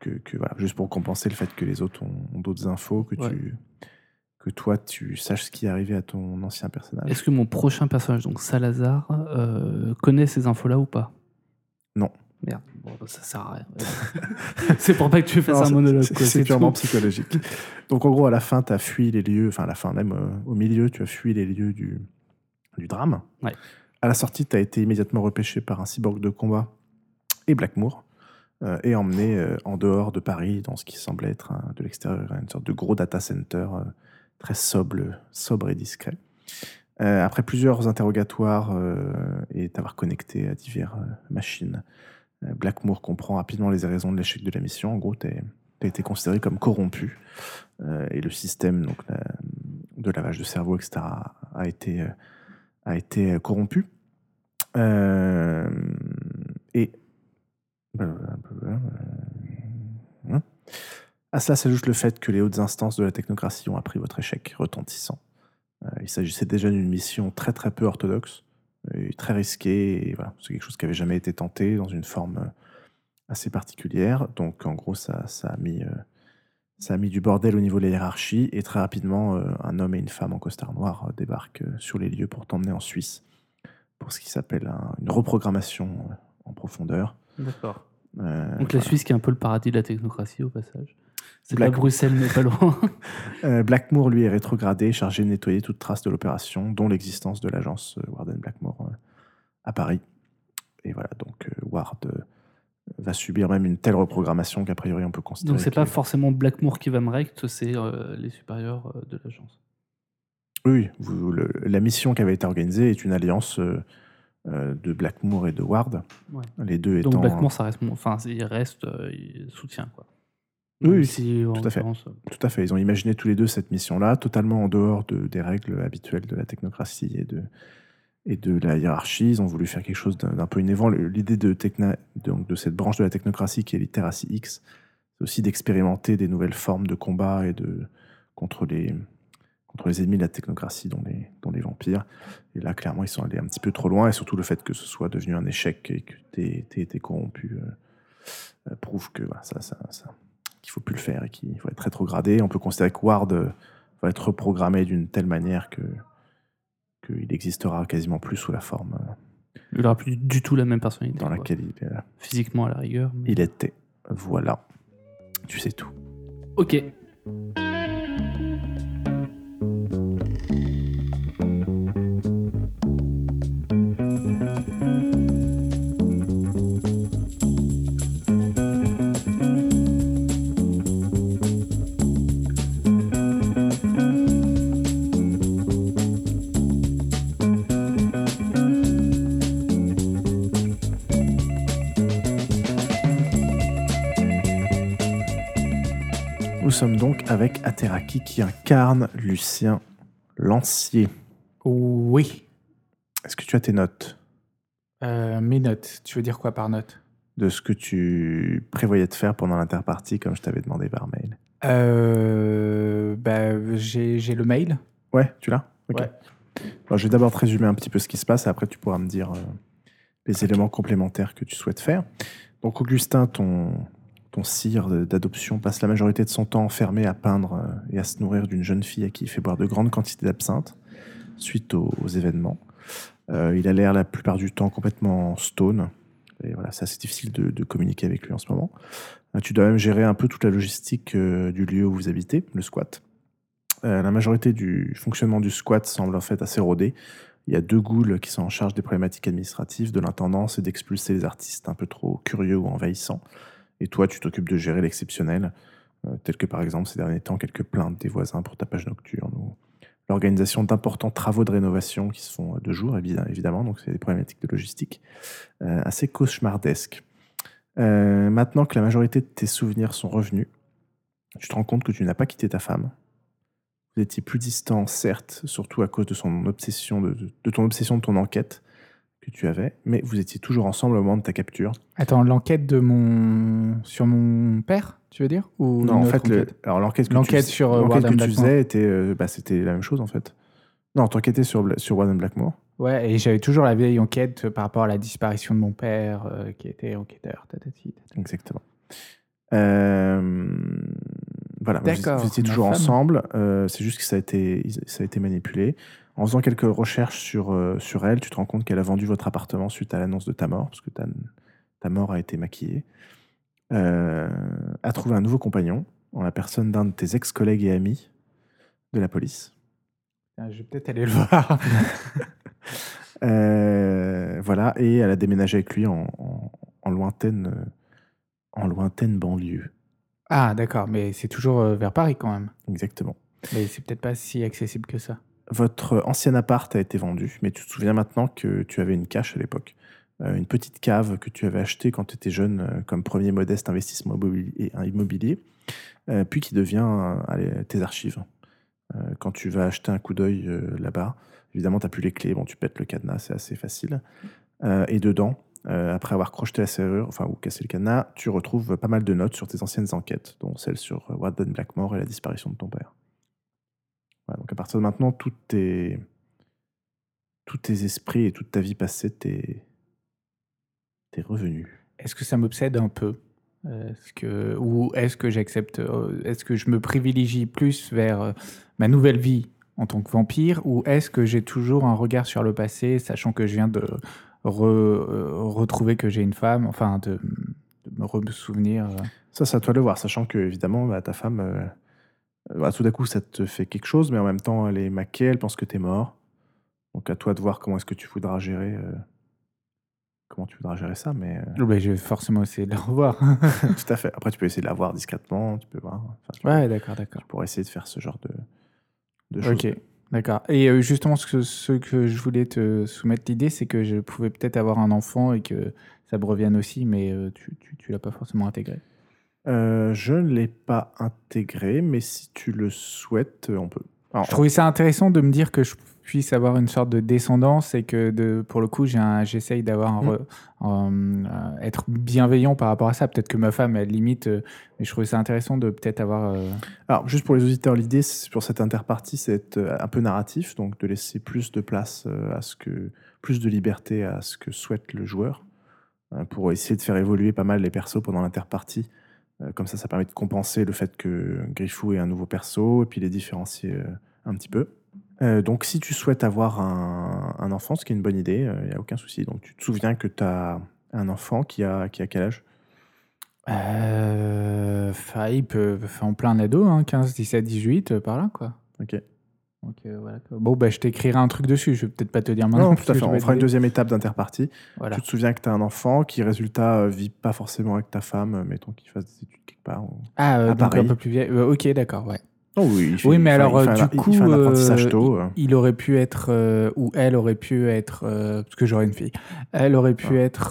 Que, que, voilà, juste pour compenser le fait que les autres ont, ont d'autres infos, que, Ouais. tu, que toi, tu saches ce qui est arrivé à ton ancien personnage. Est-ce que mon prochain personnage, donc Salazar, euh, connaît ces infos-là ou pas? Non. Merde, bon, ça sert à rien. c'est pour pas que tu fasses Non, un monologue. c'est- purement psychologique. Donc, en gros, à la fin, tu as fui les lieux, enfin, à la fin, même euh, au milieu, tu as fui les lieux du, du drame. Ouais. À la sortie, tu as été immédiatement repêché par un cyborg de combat et Blackmoor euh, et emmené euh, en dehors de Paris dans ce qui semblait être un- de l'extérieur une sorte de gros data center très sobre, sobre et discret. Euh, après plusieurs interrogatoires euh, et t'avoir connecté à diverses euh, machines, Blackmoor comprend rapidement les raisons de l'échec de la mission. En gros, tu as été considéré comme corrompu euh, et le système de lavage de cerveau, etc., a été, euh, corrompu. Euh, et. À cela s'ajoute le fait que les hautes instances de la technocratie ont appris votre échec retentissant. Euh, il s'agissait déjà d'une mission très très peu orthodoxe, et très risquée, et voilà, c'est quelque chose qui avait jamais été tenté dans une forme euh, assez particulière. Donc en gros, ça, ça a mis, euh, ça a mis du bordel au niveau de la hiérarchie, et très rapidement, euh, un homme et une femme en costard noir débarquent sur les lieux pour t'emmener en Suisse pour ce qui s'appelle un- une reprogrammation en profondeur. D'accord. Euh, Donc la Suisse qui est un peu le paradis de la technocratie au passage. C'est Black- pas Bruxelles mais pas loin. Euh, Blackmoor, lui, est rétrogradé, chargé de nettoyer toute trace de l'opération, dont l'existence de l'agence euh, Warden Blackmore euh, à Paris. Et voilà, donc Ward va subir même une telle reprogrammation qu'a priori on peut considérer. Donc c'est pas forcément Blackmoor qui va me recte, c'est euh, les supérieurs de l'agence. Oui, vous- le- la mission qui avait été organisée est une alliance euh, de Blackmoor et de Ward. Ouais. Les deux étant. Donc Blackmoor, ça reste, enfin il reste, euh, il soutient quoi. Oui, si, tout à fait. euh, Tout à fait. Ils ont imaginé tous les deux cette mission-là, totalement en dehors de- des règles habituelles de la technocratie et de, et de la hiérarchie. Ils ont voulu faire quelque chose d'un peu innovant. L'idée de, techna- donc de cette branche de la technocratie qui est Literacy X, c'est aussi d'expérimenter des nouvelles formes de combat et de, contre, les, contre les ennemis de la technocratie, dont les, dont les vampires. Et là, clairement, ils sont allés un petit peu trop loin. Et surtout, le fait que ce soit devenu un échec et que tu aies été corrompu euh, euh, prouve que voilà, ça, ça, ça, qu'il faut plus le faire et qu'il faut être rétrogradé. On peut considérer que Ward euh, va être reprogrammé d'une telle manière que qu'il n'existera quasiment plus sous la forme il aura plus du tout la même personnalité. dans quoi. laquelle il, euh, Physiquement à la rigueur. mais- il était. Voilà. Tu sais tout. Ok. Avec Ateraki qui incarne Lucien Lancier. Oui. Est-ce que tu as tes notes? Euh, mes notes. Tu veux dire quoi par notes? De ce que tu prévoyais de faire pendant l'interpartie comme je t'avais demandé par mail euh, bah, J'ai j'ai le mail. Ouais, tu l'as? Ok. Ouais. Alors, je vais d'abord te résumer un petit peu ce qui se passe et après tu pourras me dire euh, les éléments complémentaires que tu souhaites faire. Donc Augustin, ton, ton sire d'adoption, passe la majorité de son temps enfermé à peindre euh, et à se nourrir d'une jeune fille à qui il fait boire de grandes quantités d'absinthe suite aux, événements. Euh, il a l'air la plupart du temps complètement stone. Et voilà, c'est assez difficile de, communiquer avec lui en ce moment. Euh, tu dois même gérer un peu toute la logistique du lieu où vous habitez, le squat. La majorité du fonctionnement du squat semble en fait assez rodé. Il y a deux ghouls qui sont en charge des problématiques administratives, de l'intendance et d'expulser les artistes un peu trop curieux ou envahissants. Et toi, tu t'occupes de gérer l'exceptionnel, euh, tel que par exemple ces derniers temps quelques plaintes des voisins pour tapage nocturne ou l'organisation d'importants travaux de rénovation qui se font de jour, évi- évidemment, donc c'est des problématiques de logistique euh, assez cauchemardesques. Euh, maintenant que la majorité de tes souvenirs sont revenus, tu te rends compte que tu n'as pas quitté ta femme. Vous étiez plus distant, certes, surtout à cause de, son obsession de- de ton obsession de ton enquête que tu avais, mais vous étiez toujours ensemble au moment de ta capture. Attends, l'enquête de mon sur mon père, tu veux dire? Ou non, en fait, le- alors l'enquête que, tu, sur, euh, l'enquête que tu faisais était, euh, bah, c'était la même chose en fait. Non, t'enquêtais sur, sur Warden Blackmore. Ouais, et j'avais toujours la vieille enquête par rapport à la disparition de mon père, euh, qui était enquêteur. tatati, tatati. Exactement. Euh, voilà, vous- D'accord, vous étiez toujours ensemble. euh, c'est juste que ça a été, ça a été manipulé. En faisant quelques recherches sur, euh, sur elle, tu te rends compte qu'elle a vendu votre appartement suite à l'annonce de ta mort, parce que ta, ta mort a été maquillée. Euh, a trouvé un nouveau compagnon, en la personne d'un de tes ex-collègues et amis de la police. Ah, Je vais peut-être aller le voir. Euh, voilà, et elle a déménagé avec lui en, en- en lointaine, en lointaine banlieue. ah, d'accord, mais c'est toujours vers Paris quand même. Exactement. Mais c'est peut-être pas si accessible que ça. Votre ancien appart a été vendu, mais tu te souviens maintenant que tu avais une cache à l'époque. Euh, une petite cave que tu avais achetée quand tu étais jeune euh, comme premier modeste investissement immobilier, un immobilier, euh, puis qui devient tes archives. Quand tu vas acheter un coup d'œil là-bas, évidemment, tu n'as plus les clés, bon, tu pètes le cadenas, c'est assez facile. Et dedans, après avoir crocheté la serrure, enfin, ou cassé le cadenas, tu retrouves pas mal de notes sur tes anciennes enquêtes, dont celle sur Warden Blackmore et la disparition de ton père. Donc à partir de maintenant, tous tes, tous tes esprits et toute ta vie passée, t'es t'es revenu. Est-ce que ça m'obsède un peu? Est-ce que, Ou est-ce que j'accepte, euh, est-ce que je me privilégie plus vers euh, ma nouvelle vie en tant que vampire ou est-ce que j'ai toujours un regard sur le passé, sachant que je viens de re- euh, retrouver que j'ai une femme, enfin de, de me re-souvenir euh? Ça, c'est à toi de le voir, sachant que, évidemment, bah, ta femme, euh, bah, tout d'un coup, ça te fait quelque chose, mais en même temps, elle est maquée, elle pense que tu es mort. Donc, à toi de voir comment est-ce que tu voudras gérer, euh, comment tu voudras gérer ça, mais euh, Oh, ben, je vais forcément essayer de la revoir. tout à fait. Après, tu peux essayer de la voir discrètement, tu peux voir. Enfin, tu, ouais, d'accord, d'accord. tu pourrais essayer de faire ce genre de, de choses. Ok, d'accord. Et euh, justement, ce que, ce que je voulais te soumettre l'idée, c'est que je pouvais peut-être avoir un enfant et que ça me revienne aussi, mais euh, tu, tu, tu l'as pas forcément intégré. Euh, je ne l'ai pas intégré, mais si tu le souhaites, on peut. Alors, Je trouvais ça intéressant de me dire que je puisse avoir une sorte de descendance et que de, pour le coup, j'essaye d'avoir Mm. un, euh, être bienveillant par rapport à ça. Peut-être que ma femme, elle limite, euh, mais je trouvais ça intéressant de peut-être avoir. euh, Alors, juste pour les auditeurs, l'idée pour cette interpartie, c'est d'être un peu narratif, donc de laisser plus de place à ce que, plus de liberté à ce que souhaite le joueur, pour essayer de faire évoluer pas mal les persos pendant l'interpartie. Euh, Comme ça, ça permet de compenser le fait que Griffou ait un nouveau perso et puis les différencier euh, un petit peu. Euh, donc, si tu souhaites avoir un, un enfant, ce qui est une bonne idée, il n'y a aucun souci. Donc, tu te souviens que tu as un enfant qui a, qui a quel âge? Euh, il peut faire en plein ado, hein, 15, 17, 18, euh, par là, quoi. Ok. Donc, euh, voilà. Bon, bah, je t'écrirai un truc dessus. Je vais peut-être pas te dire maintenant. Non, tout à fait. On fera une deuxième étape d'interpartie. Voilà. Tu te souviens que tu as un enfant qui, résultat, euh, vit pas forcément avec ta femme, euh, mettons qu'il fasse des études quelque part. Ah, euh, à donc un peu plus vieille. Ok, d'accord, ouais. Oh oui, Oui, mais alors, un- du il coup, tôt. euh. il aurait pu être, euh, ou elle aurait pu être, euh, parce que j'aurais une fille, elle aurait pu Ah. être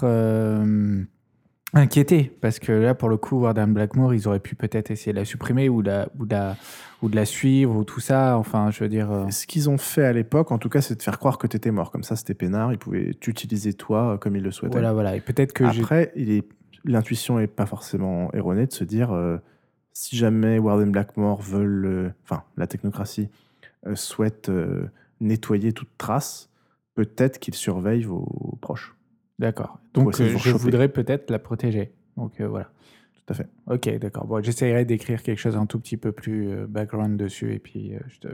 inquiétée, parce que là, pour le coup, Warden Blackmore, ils auraient pu peut-être essayer de la supprimer ou, la, ou, de la, ou de la suivre, ou tout ça, enfin, je veux dire... euh, Ce qu'ils ont fait à l'époque, en tout cas, c'est de faire croire que tu étais mort. Comme ça, c'était peinard. Ils pouvaient t'utiliser toi euh, comme ils le souhaitaient. voilà, voilà, et peut-être que. Après, est... l'intuition n'est pas forcément erronée de se dire euh, si jamais Warden Blackmore veulent, euh, enfin, la technocratie souhaite nettoyer toute trace, peut-être qu'ils surveillent vos proches. D'accord. Donc, euh, je choper. voudrais peut-être la protéger. Donc, euh, voilà. Tout à fait. Ok, d'accord. Bon, j'essaierai d'écrire quelque chose un tout petit peu plus euh, background dessus, et puis je, te,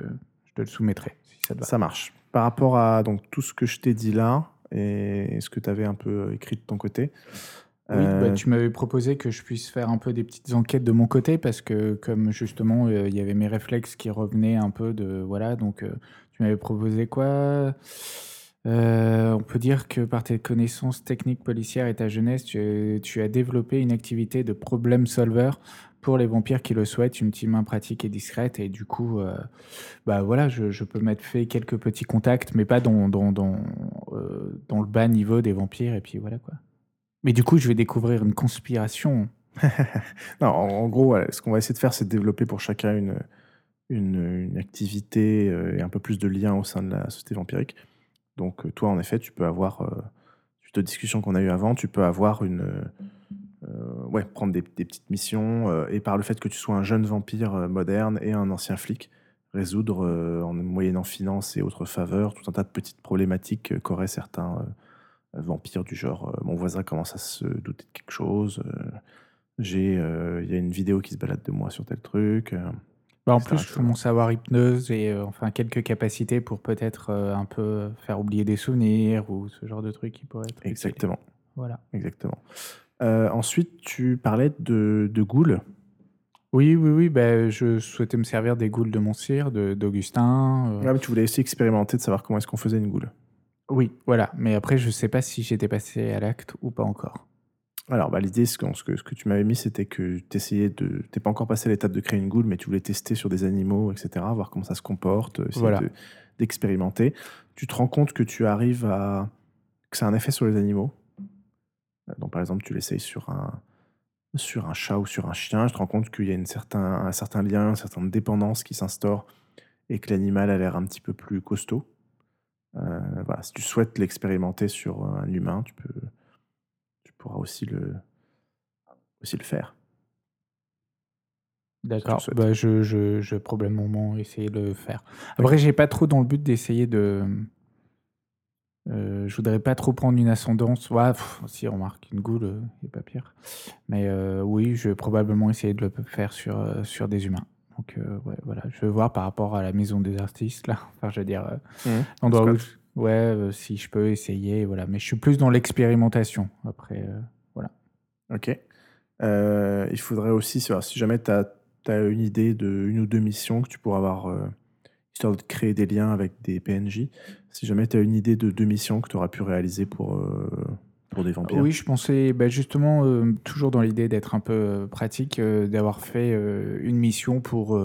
je te le soumettrai, si ça te va. Ça marche. Par rapport à donc, tout ce que je t'ai dit là et ce que tu avais un peu écrit de ton côté, Oui, bah, tu m'avais proposé que je puisse faire un peu des petites enquêtes de mon côté parce que comme justement euh, il y avait mes réflexes qui revenaient un peu de voilà donc euh, tu m'avais proposé quoi? Euh, on peut dire que par tes connaissances techniques policières et ta jeunesse, tu, as développé une activité de problem solver pour les vampires qui le souhaitent, une petite main pratique et discrète. Et du coup, euh, bah voilà, je, peux mettre fait quelques petits contacts, mais pas euh, dans le bas niveau des vampires. Et puis voilà quoi. Mais du coup, je vais découvrir une conspiration. En, gros, ce qu'on va essayer de faire, c'est de développer pour chacun une, une, activité et un peu plus de lien au sein de la société vampirique. Donc, euh, toi, en effet, tu peux avoir, euh, suite aux discussions qu'on a eues avant, tu peux avoir une. euh, ouais, prendre des, petites missions et par le fait que tu sois un jeune vampire moderne et un ancien flic, résoudre en moyennant finances et autres faveurs tout un tas de petites problématiques qu'auraient certains vampires du genre mon voisin commence à se douter de quelque chose. il y a une vidéo qui se balade de moi sur tel truc. Bah, en plus, je etc. commence à avoir hypnose et euh, enfin quelques capacités pour peut-être euh, un peu faire oublier des souvenirs ou ce genre de truc qui pourrait être. utile. Exactement, Voilà. exactement. Euh, ensuite, tu parlais de, de ghouls. Oui, oui, oui. Bah, je souhaitais me servir des goules de mon cire, d'Augustin. Ah, mais tu voulais aussi expérimenter de savoir comment est-ce qu'on faisait une goule. Oui, voilà. Mais après, je sais pas si j'étais passé à l'acte ou pas encore. Alors, bah, l'idée, ce que, ce tu m'avais mis, c'était que tu essayais de. T'es pas encore passé à l'étape de créer une goule, mais tu voulais tester sur des animaux, etc., voir comment ça se comporte, essayer Voilà. de- d'expérimenter. Tu te rends compte que tu arrives à. que ça a un effet sur les animaux. Euh, Donc, par exemple, tu l'essayes sur un, sur un chat ou sur un chien. Je te rends compte qu'il y a une certain, un certain lien, une certaine dépendance qui s'instaure et que l'animal a l'air un petit peu plus costaud. Euh, voilà, si tu souhaites l'expérimenter sur un humain, tu peux, aussi le, aussi le faire. D'accord. souhaites. Bah, je, je, je vais probablement essayer de le faire. Après, j'ai pas trop dans le but d'essayer de. Euh, je voudrais pas trop prendre une ascendance. Ouais, pff, si, remarque, une goule, euh, il a pas pire. Mais euh, oui, je vais probablement essayer de le faire sur, euh, sur des humains. Donc, euh, ouais, voilà. Je vais voir par rapport à la maison des artistes, là. Enfin, je veux dire, euh, l'endroit où. Je- Ouais, euh, si je peux essayer, voilà. Mais je suis plus dans l'expérimentation. Après, euh, voilà. Ok. Euh, il faudrait aussi, si si jamais tu as, une idée de une ou deux missions que tu pourras avoir, histoire de créer des liens avec des PNJ, si jamais tu as une idée de deux missions que tu auras pu réaliser pour, pour des vampires. Oui, je pensais bah, justement, toujours dans l'idée d'être un peu pratique, d'avoir fait une mission pour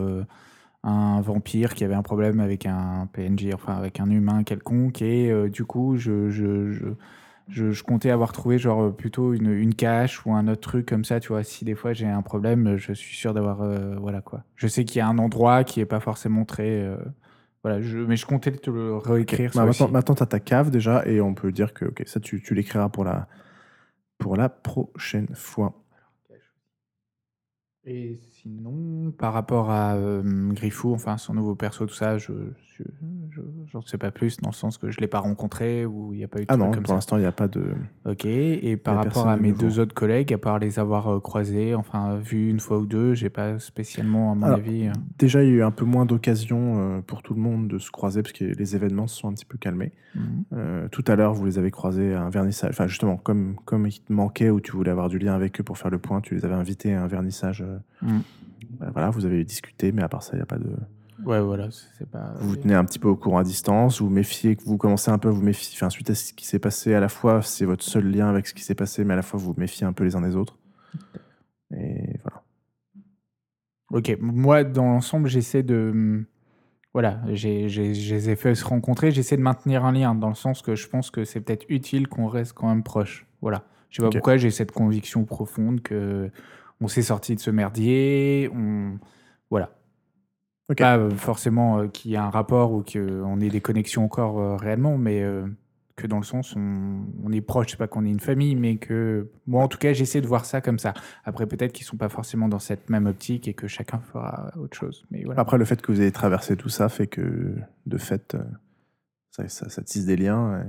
un vampire qui avait un problème avec un PNJ, enfin avec un humain quelconque, et euh, du coup, je, je, je, je, je comptais avoir trouvé genre euh, plutôt une, une cache ou un autre truc comme ça, tu vois. Si des fois j'ai un problème, je suis sûr d'avoir, euh, voilà quoi. Je sais qu'il y a un endroit qui est pas forcément très, euh, voilà, je, mais je comptais te le réécrire. Bah, ça maintenant, aussi. maintenant tu as ta cave déjà et on peut dire que ok, ça tu, tu l'écriras pour la, pour la prochaine fois. Et sinon, par rapport à euh, Griffou, enfin son nouveau perso, tout ça, je je- je- j'en sais pas plus dans le sens que je l'ai pas rencontré ou il n'y a pas eu de Ah non, comme pour l'instant il n'y a pas de. Ok. Et par rapport à mes nouveau. deux autres collègues, à part les avoir euh, croisés, enfin vu une fois ou deux, j'ai pas spécialement, à mon Alors, avis. euh, Déjà, il y a eu un peu moins d'occasions pour tout le monde de se croiser parce que les événements se sont un petit peu calmés. mhm. Euh, tout à l'heure, vous les avez croisés à un vernissage. Enfin, justement, comme, comme il te manquait ou tu voulais avoir du lien avec eux pour faire le point, tu les avais invités à un vernissage. Mm. Bah, voilà, vous avez discuté, mais à part ça, il n'y a pas de. Ouais, voilà, c'est pas. Vous vous tenez un petit peu au courant à distance, vous méfiez, vous commencez un peu à vous méfier. Enfin, suite à ce qui s'est passé, à la fois, c'est votre seul lien avec ce qui s'est passé, mais à la fois, vous vous méfiez un peu les uns des autres. Et voilà. Ok, moi dans l'ensemble, j'essaie de. Voilà, j'ai- les ai fait se rencontrer, j'essaie de maintenir un lien, dans le sens que je pense que c'est peut-être utile qu'on reste quand même proche. Voilà. Je sais pas pourquoi j'ai cette conviction profonde que on s'est sorti de ce merdier, on. Voilà. Pas euh, forcément euh, qu'il y ait un rapport ou qu'on ait des connexions encore euh, réellement, mais euh, que dans le sens on, on est proche, c'est pas qu'on est une famille, mais que moi en tout cas j'essaie de voir ça comme ça. Après peut-être qu'ils sont pas forcément dans cette même optique et que chacun fera autre chose. Mais voilà. Après, le fait que vous ayez traversé tout ça fait que, de fait, euh, ça, ça, ça tisse des liens.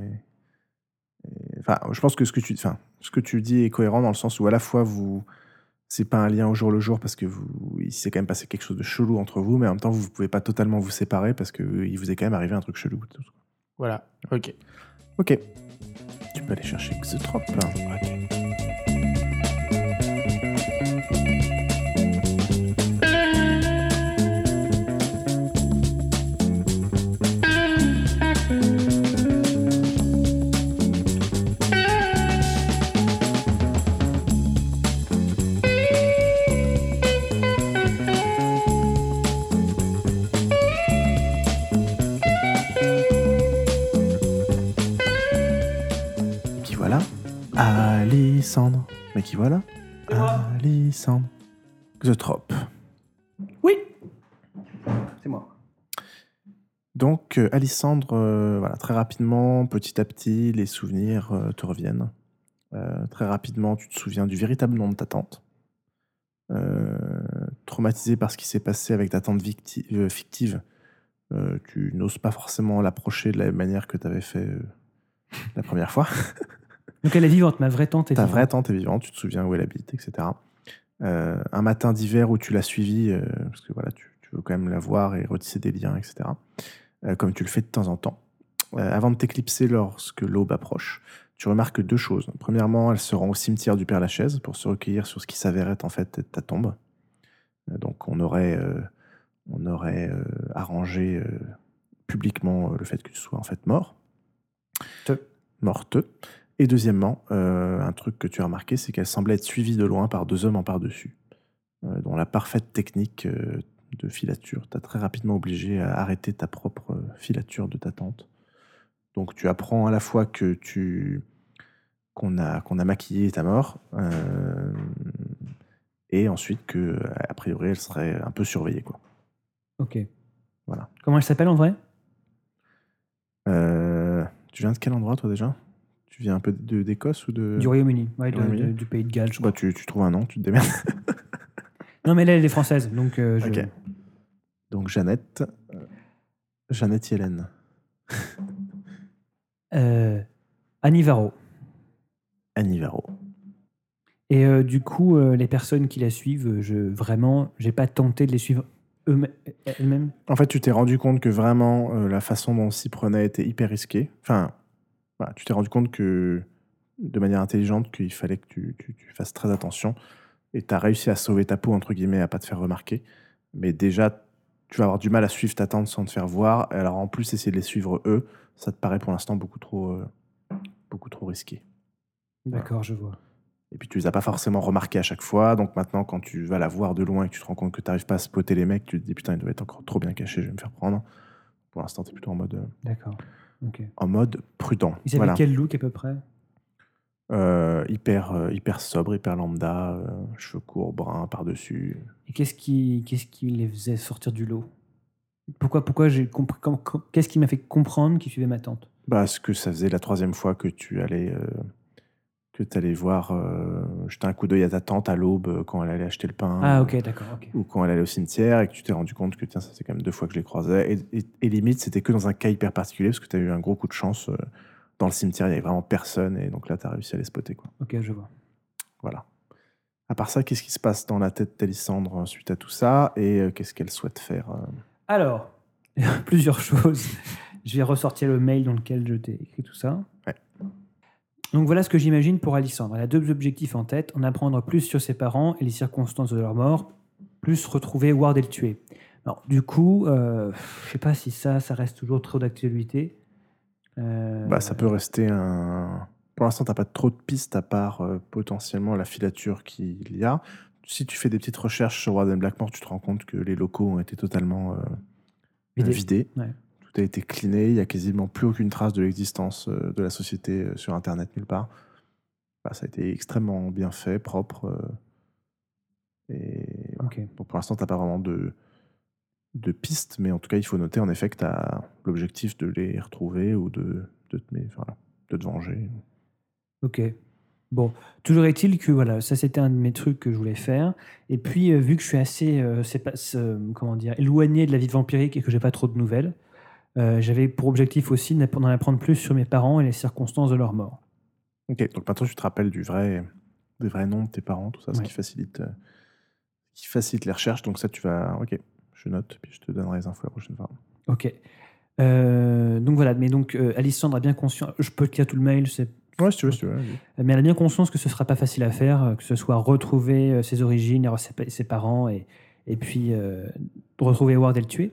et- et- enfin, je pense que ce que, tu, enfin, ce que tu dis est cohérent dans le sens où à la fois vous. C'est pas un lien au jour le jour parce que vous, il s'est quand même passé quelque chose de chelou entre vous, mais en même temps, vous pouvez pas totalement vous séparer parce qu'il vous est quand même arrivé un truc chelou. Voilà. Ok. Ok. Tu peux aller chercher Xotrop. Qui qui voilà Alissandre. Xotrop. Oui C'est moi. Donc, euh, Alissandre, euh, voilà, très rapidement, petit à petit, les souvenirs euh, te reviennent. Euh, très rapidement, tu te souviens du véritable nom de ta tante. Euh, traumatisé par ce qui s'est passé avec ta tante euh, fictive, euh, tu n'oses pas forcément l'approcher de la même manière que tu avais fait euh, la première fois. Donc elle est vivante, ma vraie tante est Ta vivante. vraie tante est vivante, tu te souviens où elle habite, etc. Euh, un matin d'hiver où tu l'as suivie, euh, parce que voilà, tu, tu veux quand même la voir et retisser des liens, etc. euh, comme tu le fais de temps en temps. Euh, avant de t'éclipser lorsque l'aube approche, tu remarques deux choses. Premièrement, elle se rend au cimetière du Père Lachaise pour se recueillir sur ce qui s'avérait en fait être ta tombe. Donc on aurait, euh, on aurait euh, arrangé euh, publiquement le fait que tu sois en fait mort. Te. Morte. Et deuxièmement, euh, un truc que tu as remarqué, c'est qu'elle semblait être suivie de loin par deux hommes en par-dessus, euh, dont la parfaite technique euh, de filature t'a très rapidement obligé à arrêter ta propre filature de ta tante. Donc tu apprends à la fois que tu qu'on a qu'on a maquillé ta mort et ensuite que a priori elle serait un peu surveillée quoi. Ok. Voilà. Comment elle s'appelle en vrai? Tu viens de quel endroit toi déjà? Tu viens un peu d'Écosse ou de. Du Royaume-Uni, ouais, de- Royaume-Uni. de- du pays de Galles, je Bah, tu, tu trouves un nom, tu te démerdes. Non, mais là, elle est française, donc euh, je... Ok. Donc Jeannette. euh, Jeannette Yellen. Euh, Annie Varro. Annie Varro. Et euh, du coup, euh, les personnes qui la suivent, je vraiment, j'ai pas tenté de les suivre eux-mêmes- elles-mêmes. En fait, tu t'es rendu compte que vraiment euh, la façon dont on s'y prenait était hyper risquée. Enfin, voilà, tu t'es rendu compte que de manière intelligente qu'il fallait que tu, tu- tu fasses très attention. Et tu as réussi à sauver ta peau, entre guillemets, à pas te faire remarquer. Mais déjà, tu vas avoir du mal à suivre ta tante sans te faire voir. Et alors en plus, essayer de les suivre eux, ça te paraît pour l'instant beaucoup trop, euh, beaucoup trop risqué. D'accord, je vois. Et puis tu les as pas forcément remarqués à chaque fois. Donc maintenant, quand tu vas la voir de loin et que tu te rends compte que tu n'arrives pas à spotter les mecs, tu te dis putain, il doit être encore trop bien caché, je vais me faire prendre. Pour l'instant, tu es plutôt en mode, euh, D'accord. En mode prudent. Ils avaient Voilà. quel look à peu près? Euh, hyper, euh, hyper sobre, hyper lambda, euh, cheveux courts, bruns par-dessus. Et qu'est-ce qui, qu'est-ce qui les faisait sortir du lot? Pourquoi, pourquoi j'ai compris com- com- Qu'est-ce qui m'a fait comprendre qu'ils suivaient ma tante? Parce que ça faisait la troisième fois que tu allais, que allais voir, euh, jeter un coup d'œil à ta tante à l'aube euh, quand elle allait acheter le pain. Ah ok, d'accord. ok. ou quand elle allait au cimetière et que tu t'es rendu compte que tiens, ça c'est quand même deux fois que je les croisais. Et, et- et limite, c'était que dans un cas hyper particulier parce que tu as eu un gros coup de chance. euh, dans le cimetière, il n'y avait vraiment personne et donc là, tu as réussi à les spotter. Quoi. Ok, je vois. Voilà. À part ça, qu'est-ce qui se passe dans la tête d'Alissandre euh, suite à tout ça et euh, qu'est-ce qu'elle souhaite faire Alors, plusieurs choses. Je vais ressortir le mail dans lequel je t'ai écrit tout ça. Donc voilà ce que j'imagine pour Alissandre. Elle a deux objectifs en tête en apprendre plus sur ses parents et les circonstances de leur mort, plus retrouver Ward et le tuer. Alors, du coup, euh, je sais pas si ça, ça reste toujours trop d'actualité. Euh, Bah, ça peut rester un. Pour l'instant, t'as pas trop de pistes à part euh, potentiellement la filature qu'il y a. Si tu fais des petites recherches sur Warden Blackmore, tu te rends compte que les locaux ont été totalement euh, Vidé. vidés. Ouais. Tout a été cleané. Il y a quasiment plus aucune trace de l'existence euh, de la société euh, sur Internet nulle part. Bah, ça a été extrêmement bien fait, propre. euh, et. Bon, pour l'instant, t'as pas vraiment de, de pistes, mais en tout cas, il faut noter en effet que tu as l'objectif de les retrouver ou de, de, te, mais, voilà, de te venger. Ok. Bon, toujours est-il que voilà, ça c'était un de mes trucs que je voulais faire. Et puis, euh, vu que je suis assez, euh, pas, comment dire, éloigné de la vie vampirique et que j'ai pas trop de nouvelles, euh, j'avais pour objectif aussi d'en apprendre plus sur mes parents et les circonstances de leur mort. Ok, donc maintenant tu te rappelles du vrai, des vrais noms de tes parents, tout ça, ce qui facilite, euh, qui facilite les recherches. Donc ça, tu vas. Ok, je note, puis je te donnerai les infos la prochaine fois. Ok. Euh, donc voilà, mais donc Alissandre a bien conscience. Je peux te lire tout le mail, c'est Ouais, si tu veux, si tu veux. Mais elle a bien conscience que ce sera pas facile à faire, que ce soit retrouver ses origines, ses, pa- ses parents, et, et puis euh, retrouver Ward et le tuer.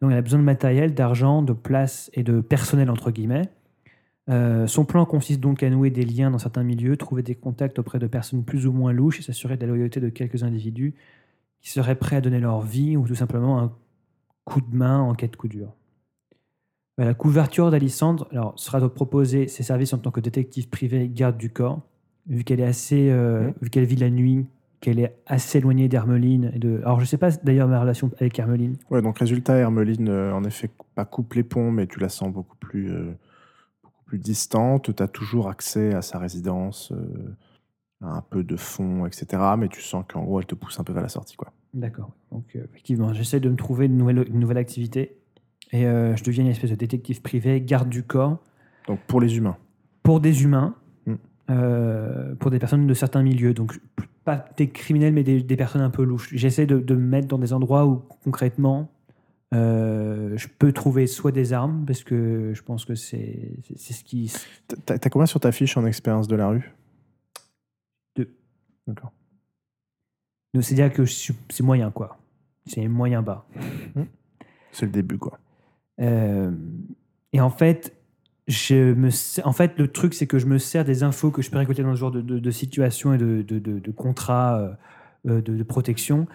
Donc elle a besoin de matériel, d'argent, de place et de personnel, entre guillemets. Euh, son plan consiste donc à nouer des liens dans certains milieux, trouver des contacts auprès de personnes plus ou moins louches et s'assurer de la loyauté de quelques individus qui seraient prêts à donner leur vie ou tout simplement un coup de main en cas de coup dur. Euh, La couverture d'Alissandre sera de proposer ses services en tant que détective privé garde du corps, vu qu'elle est assez, euh, vu qu'elle vit la nuit, qu'elle est assez éloignée d'Hermeline. Et de... Alors, je sais pas d'ailleurs ma relation avec Hermeline. Ouais, donc résultat, Hermeline, euh, en effet, pas coupe les ponts, mais tu la sens beaucoup plus, euh, beaucoup plus distante. Tu as toujours accès à sa résidence, euh, à un peu de fond, etc. Mais tu sens qu'en gros, elle te pousse un peu vers la sortie. Quoi. D'accord. Donc, effectivement, j'essaie de me trouver une nouvelle, une nouvelle activité. Et je deviens une espèce de détective privé, garde du corps, Donc pour les humains. pour des humains, Mm. pour des personnes de certains milieux. Donc, pas des criminels, mais des, des personnes un peu louches. J'essaie de, de me mettre dans des endroits où, concrètement, euh, je peux trouver soit des armes, parce que je pense que c'est ce qui. T'as combien sur ta fiche en expérience de la rue? Deux. D'accord. Donc, C'est-à-dire que c'est moyen, quoi. C'est moyen bas. C'est le début, quoi. Euh, et en fait, je me en fait, le truc, c'est que je me sers des infos que je peux récolter dans ce genre de, de, situation et de, de, contrats euh, euh, de, protection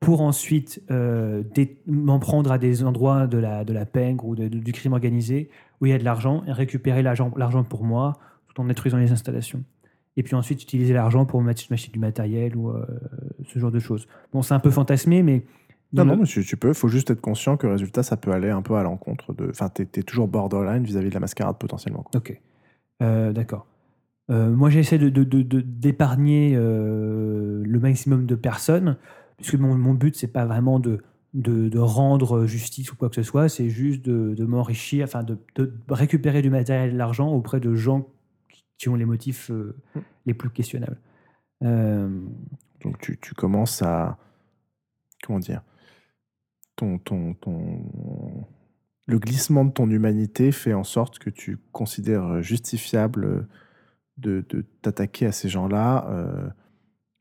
pour ensuite euh, m'en prendre à des endroits de la, de la pègre ou du crime organisé où il y a de l'argent et récupérer l'argent pour moi tout en détruisant les installations. Et puis ensuite utiliser l'argent pour m'ach- m'acheter du matériel ou ce genre de choses. Bon, c'est un peu fantasmé, mais. Non, non, mais tu, tu peux. Il faut juste être conscient que résultat, ça peut aller un peu à l'encontre de. Enfin, t'es es toujours borderline vis-à-vis de la mascarade potentiellement. Quoi. Ok, Euh, d'accord. Euh, moi, j'essaie de, de- de- de- d'épargner euh, le maximum de personnes, puisque mon, mon but, c'est pas vraiment de, de, rendre justice ou quoi que ce soit, c'est juste de, de m'enrichir, enfin de, récupérer du matériel et de l'argent auprès de gens qui, ont les motifs euh, les plus questionnables. Donc tu, tu commences à. Comment dire ton, ton, ton, Le glissement de ton humanité fait en sorte que tu considères justifiable de, de t'attaquer à ces gens-là euh,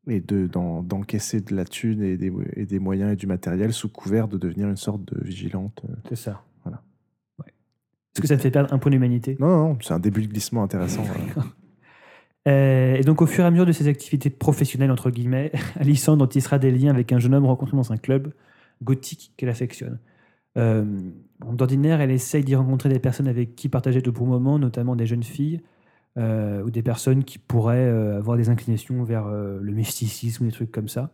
et de, d'en- d'encaisser de la thune et des, et des moyens et du matériel sous couvert de devenir une sorte de vigilante. euh. c'est ça. Voilà. Ouais. Est-ce que ça te fait perdre un point d'humanité? Non, non, non, c'est un début de glissement intéressant. voilà. Euh, et donc, au fur et à mesure de ses activités professionnelles, entre guillemets, Alissandre tissera des liens avec un jeune homme rencontré dans un club gothique qu'elle affectionne. Euh, D'ordinaire, elle essaye d'y rencontrer des personnes avec qui partager de bons moments, notamment des jeunes filles euh, ou des personnes qui pourraient euh, avoir des inclinations vers euh, le mysticisme ou des trucs comme ça.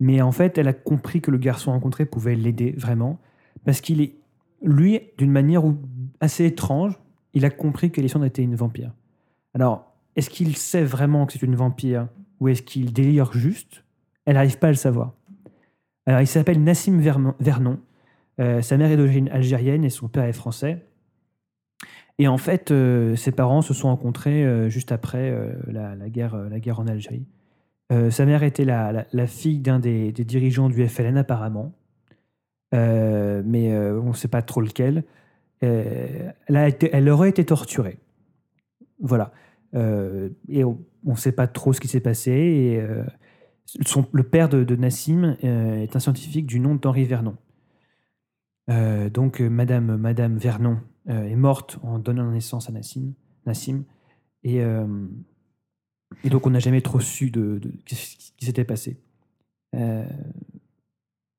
Mais en fait, elle a compris que le garçon rencontré pouvait l'aider vraiment, parce qu'il est, lui, d'une manière assez étrange, il a compris qu'Alissandre était une vampire. Alors, est-ce qu'il sait vraiment que c'est une vampire ou est-ce qu'il délire juste? Elle n'arrive pas à le savoir. Alors, il s'appelle Nassim Vernon. Euh, sa mère est d'origine algérienne et son père est français. Et en fait, euh, ses parents se sont rencontrés euh, juste après la, guerre, la guerre en Algérie. Sa mère était la, fille d'un des, dirigeants du FLN apparemment, mais on ne sait pas trop lequel. Elle, aurait été torturée. Voilà. Et on ne sait pas trop ce qui s'est passé. Son- le père de, de Nassim euh, est un scientifique du nom d'Henri Vernon. Euh, donc, euh, Madame, Madame Vernon est morte en donnant naissance à Nassim. Nassim et, et donc, on n'a jamais trop su de, de- ce qui s'était passé.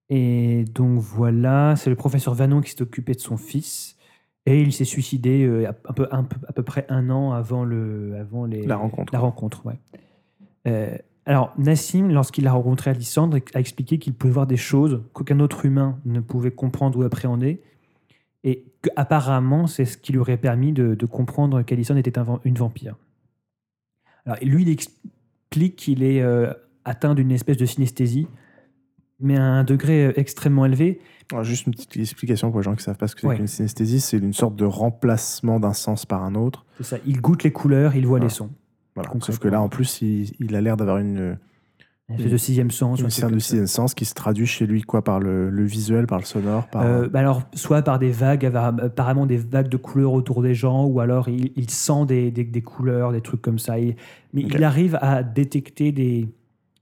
Et donc, voilà, c'est le professeur Vernon qui s'est occupé de son fils. Et il s'est suicidé à, un peu, un peu- à peu près un an avant, le, avant les, La rencontre. La rencontre, ouais. Alors, Nassim, lorsqu'il a rencontré Alissandre, a expliqué qu'il pouvait voir des choses qu'aucun autre humain ne pouvait comprendre ou appréhender. Et qu'apparemment, c'est ce qui lui aurait permis de, de comprendre qu'Alissandre était un une vampire. Alors, lui, il explique qu'il est euh, atteint d'une espèce de synesthésie, mais à un degré euh, extrêmement élevé. Alors, juste une petite explication pour les gens qui ne savent pas ce que c'est Ouais. qu'une synesthésie. C'est une sorte de remplacement d'un sens par un autre. C'est ça. Il goûte les couleurs, il voit les sons. Voilà. Sauf que là, en plus, il, il a l'air d'avoir une, espèce de sixième sens. un une scène de sixième sens qui se traduit chez lui quoi par le, le visuel, par le sonore, par Euh, bah alors, soit par des vagues, avoir- apparemment des vagues de couleurs autour des gens, ou alors il, il sent des, des- des couleurs, des trucs comme ça. Il- mais il arrive à détecter des,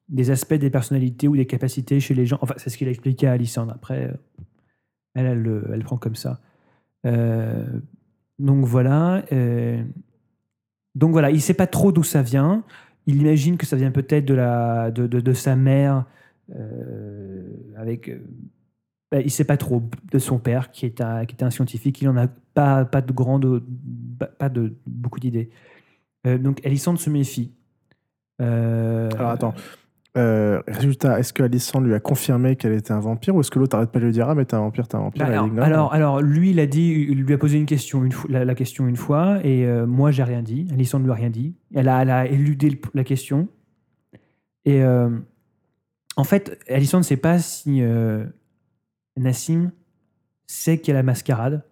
des aspects des personnalités ou des capacités chez les gens. Enfin, c'est ce qu'il a expliqué à Alissandre. Après, euh, elle, elle, le- elle prend comme ça. Euh, donc voilà. euh, donc voilà, il sait pas trop d'où ça vient. Il imagine que ça vient peut-être de, sa mère, euh, avec. euh, bah, il sait pas trop de son père, qui est un, qui était un scientifique. Il en a pas, de grande, pas- de beaucoup d'idées. Euh, donc, Alissandre se méfie. Alors attends. Euh, résultat, est-ce que Alissandre lui a confirmé qu'elle était un vampire ou est-ce que l'autre arrête pas de lui dire Ah, mais t'es un vampire, t'es un vampire Bah, elle alors, ignore alors, alors, lui, il a dit, il lui a posé une question, une fois, la, la question une fois, et euh, moi, j'ai rien dit. Alissandre lui a rien dit. Elle a, elle a éludé le- la question. Et euh, en fait, Alissandre ne sait pas si Nassim sait qu'il y a la mascarade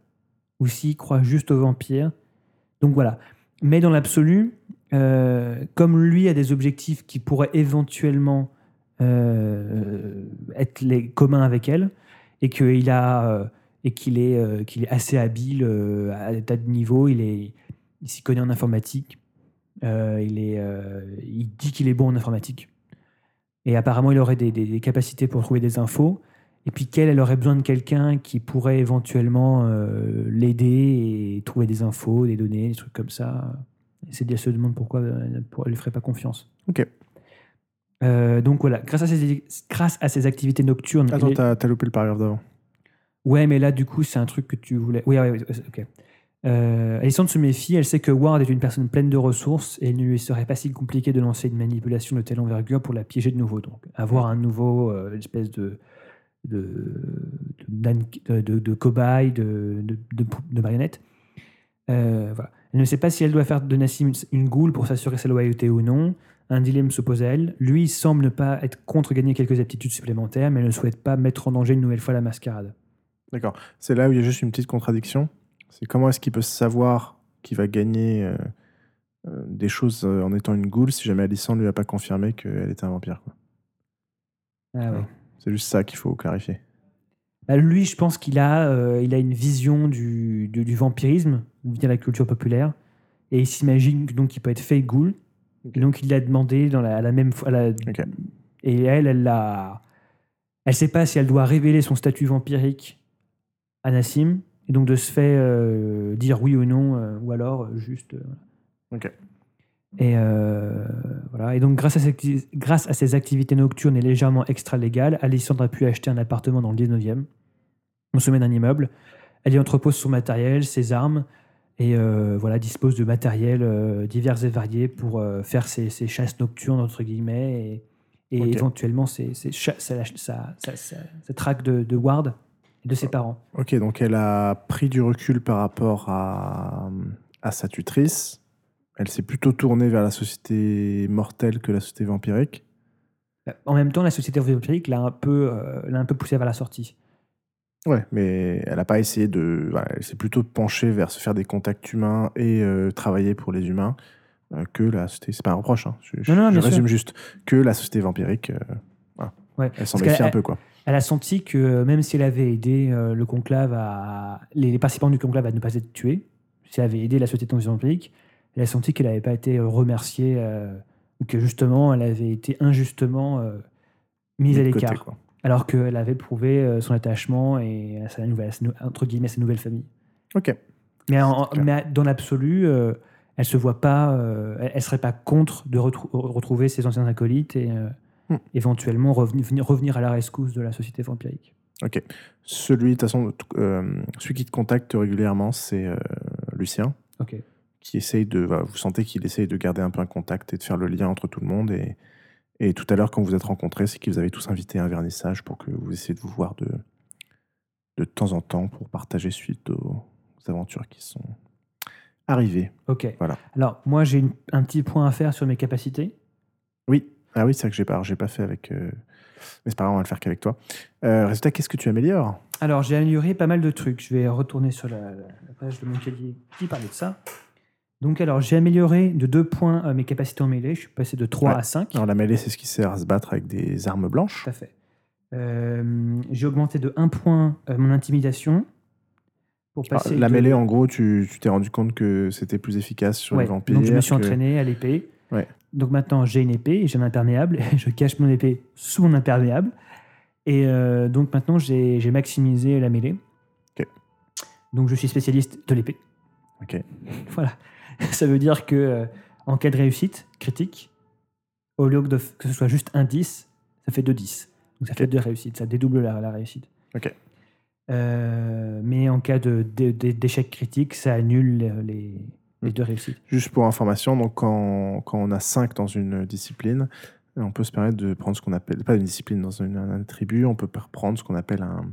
ou s'il croit juste au vampire. Donc voilà. Mais dans l'absolu, euh, comme lui a des objectifs qui pourraient éventuellement euh, être les communs avec elle, et qu'il a euh, et qu'il est qu'il est assez habile à des tas de niveaux. Il est il s'y connaît en informatique. Il est il dit qu'il est bon en informatique. Et apparemment, il aurait des, des- capacités pour trouver des infos. Et puis qu'elle, elle aurait besoin de quelqu'un qui pourrait éventuellement l'aider et trouver des infos, des données, des trucs comme ça. Et se demande pourquoi euh, elle ne ferait pas confiance. Ok. Euh, donc voilà, grâce à ces, grâce à ces activités nocturnes. Attends, t'as t'as loupé le paragraphe d'avant. Ouais, mais là, du coup, c'est un truc que tu voulais. Oui, oui, oui, ok. Euh, se méfie, elle sait que Ward est une personne pleine de ressources et il ne lui serait pas si compliqué de lancer une manipulation de telle envergure pour la piéger de nouveau. Donc, avoir un nouveau euh, espèce de, de, de, de, de- cobaye, de, de, de, de marionnette. Euh, voilà. Elle ne sait pas si elle doit faire de Nassim une, goule pour s'assurer sa loyauté ou non. Un dilemme se pose à elle. Lui semble ne pas être contre gagner quelques aptitudes supplémentaires, mais ne souhaite pas mettre en danger une nouvelle fois la mascarade. D'accord. C'est là où il y a juste une petite contradiction. C'est comment est-ce qu'il peut savoir qu'il va gagner euh, euh, des choses euh, en étant une goule si jamais Alicent ne lui a pas confirmé qu'elle était un vampire. quoi. Ah ouais. C'est juste ça qu'il faut clarifier. Bah, lui, je pense qu'il a, euh, il a une vision du, du, du vampirisme via la culture populaire. Et il s'imagine donc qu'il peut être fake ghoul. Et donc il l'a demandé dans la, à la même fois. Et elle, elle l'a. Elle sait pas si elle doit révéler son statut vampirique à Nassim. Et donc de se fait euh, dire oui ou non, euh, ou alors juste. euh. Et voilà. Et donc, grâce à, grâce ces activités nocturnes et légèrement extra-légales, Alessandra a pu acheter un appartement dans le 19e, au sommet d'un immeuble. Elle y entrepose son matériel, ses armes, et euh, voilà, dispose de matériel euh, divers et variés pour euh, faire ses, ses chasses nocturnes, entre guillemets, et, éventuellement ses, ses sa, sa, sa- sa- sa traque de, de Ward et de ses parents. Ok, donc elle a pris du recul par rapport à, à sa tutrice. Elle s'est plutôt tournée vers la société mortelle que la société vampirique. En même temps, la société vampirique l'a un, peu, euh, l'a un peu poussé vers la sortie. Ouais, mais elle n'a pas essayé de. voilà, elle s'est plutôt penchée vers se faire des contacts humains et euh, travailler pour les humains euh, que la société. C'est pas un reproche, hein. je, je- Non, non, je bien résume sûr. juste. Que la société vampirique. euh, voilà. Ouais. Elle s'en méfie un peu, quoi. Elle a senti que euh, même si elle avait aidé euh, le conclave à. Les, les participants du conclave à ne pas être tués, si elle avait aidé la société vampirique, elle a senti qu'elle n'avait pas été euh, remerciée, euh, ou que justement elle avait été injustement euh, mise à l'écart. Alors qu'elle avait prouvé son attachement et à sa nouvelle, sa nou- entre guillemets, sa nouvelle famille. Ok. Mais, en- clair. mais dans l'absolu, euh, elle se voit pas, elle, serait pas contre de retrou- retrouver ses anciens acolytes et Hmm. éventuellement revenir, venir- revenir à la rescousse de la société vampirique. Ok. Celui, de toute façon, celui qui te contacte régulièrement, c'est Lucien. Ok. Qui essaye de. voilà, vous sentez qu'il essaye de garder un peu un contact et de faire le lien entre tout le monde. Et, et tout à l'heure, quand vous êtes rencontrés, c'est qu'ils vous avez tous invité à un vernissage pour que vous essayiez de vous voir de, de temps en temps pour partager suite aux aventures qui sont arrivées. Ok. Voilà. Alors, moi, j'ai un petit point à faire sur mes capacités. Oui. Ah oui, c'est vrai que j'ai pas, j'ai pas fait avec. euh, Mais c'est pas grave, on va le faire qu'avec toi. Euh, résultat, qu'est-ce que tu améliores? Alors, j'ai amélioré pas mal de trucs. Je vais retourner sur la, la- la page de mon cahier qui parlait de ça. Donc, alors, j'ai amélioré de 2 points euh, mes capacités en mêlée. Je suis passé de 3 Ouais. à 5. Alors, la mêlée, c'est ce qui sert à se battre avec des armes blanches. Tout à fait. Euh, j'ai augmenté de 1 point euh, mon intimidation. Pour Alors, passer la de- mêlée, en gros, tu tu t'es rendu compte que c'était plus efficace sur Ouais, les vampires. Donc je me suis que- entraîné à l'épée. Ouais. Donc maintenant j'ai une épée et j'ai un imperméable. Je cache mon épée sous mon imperméable. Et donc maintenant j'ai j'ai maximisé la mêlée. Ok. Donc je suis spécialiste de l'épée. Ok. Voilà. Ça veut dire que euh, en cas de réussite critique, au lieu f- que ce soit juste un 10, ça fait 2 10. Donc ça fait 2 réussites. Ça dédouble la, la réussite. Ok. Euh, mais en cas d'échec critique, ça annule les, les- les Hmm. deux réussites. Juste pour information, donc quand, quand on a 5 dans une discipline, on peut se permettre de prendre ce qu'on appelle, pas une discipline dans une, un attribut, on peut prendre ce qu'on appelle un-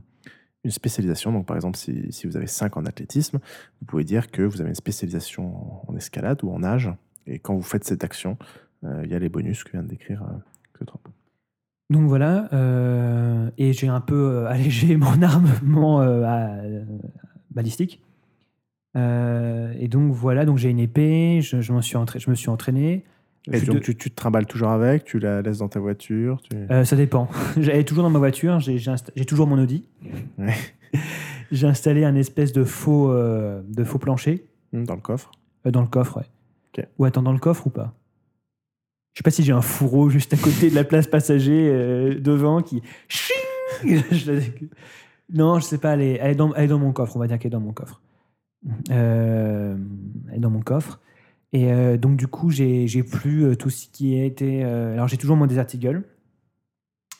une spécialisation. Donc par exemple, si, vous avez 5 en athlétisme, vous pouvez dire que vous avez une spécialisation en, escalade ou en nage. Et quand vous faites cette action, euh, il y a les bonus que vient de décrire euh. Donc voilà, euh, et j'ai un peu euh, allégé mon armement balistique. Et donc voilà, donc j'ai une épée, je, je suis je me suis entraîné. Et donc de- tu, tu te trimbales toujours avec, tu la laisses dans ta voiture. Tu... Euh, ça dépend. J'avais toujours dans ma voiture, j'ai insta- toujours mon Audi. Ouais. j'ai installé un espèce de faux, euh, de faux plancher Hmm, Dans le coffre. euh, dans le coffre. Ouais. Ou attends, dans le coffre ou pas? Je sais pas si j'ai un fourreau juste à côté de la place passager devant qui. Non, je sais pas. Elle est, elle est dans, elle est dans mon coffre. On va dire qu'elle est dans mon coffre. Elle est dans mon coffre. Et euh, donc, du coup, j'ai plus euh, tout ce qui a été. euh, alors, j'ai toujours mon Desert Eagle.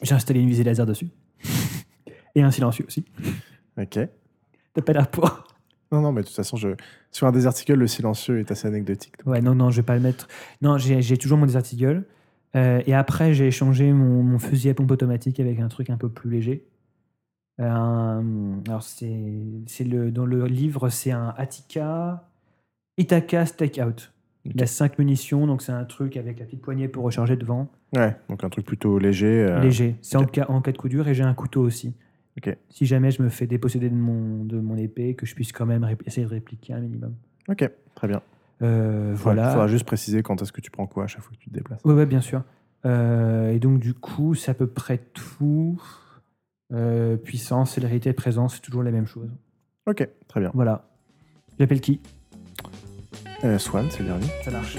J'ai installé une visée laser dessus. Et un silencieux aussi. Ok. T'as pas l'air pour. Non, non, mais de toute façon, je... sur un Desert Eagle, le silencieux est assez anecdotique. donc. Ouais, non, non, je vais pas le mettre. Non, j'ai toujours mon Desert Eagle. Et après, j'ai échangé mon, mon fusil à pompe automatique avec un truc un peu plus léger. Euh, un- alors, c'est le, dans le livre, c'est un Attica. Itaka Stakeout. Il a 5 munitions, donc c'est un truc avec la petite poignée pour recharger devant. Ouais, donc un truc plutôt léger. euh, Léger. C'est en, cas, en cas de coup dur et j'ai un couteau aussi. Ok. Si jamais je me fais déposséder de mon, de mon épée, que je puisse quand même essayer de répliquer un minimum. Ok, très bien. Euh, Il voilà. faudra juste préciser quand est-ce que tu prends quoi à chaque fois que tu te déplaces. Oui, ouais, bien sûr. Euh, et donc, du coup, c'est à peu près tout. Euh, puissance, célérité, présence, c'est toujours la même chose. Ok, très bien. Voilà. J'appelle qui? Euh, Swan, c'est le dernier. Ça marche.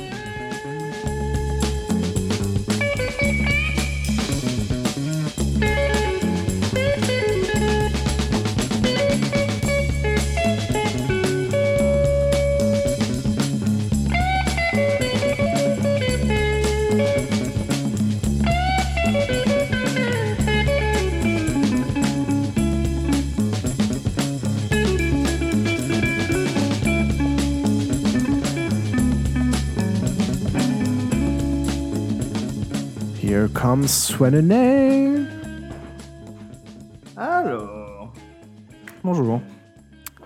Here comes Swanene. Alors. Bonjour.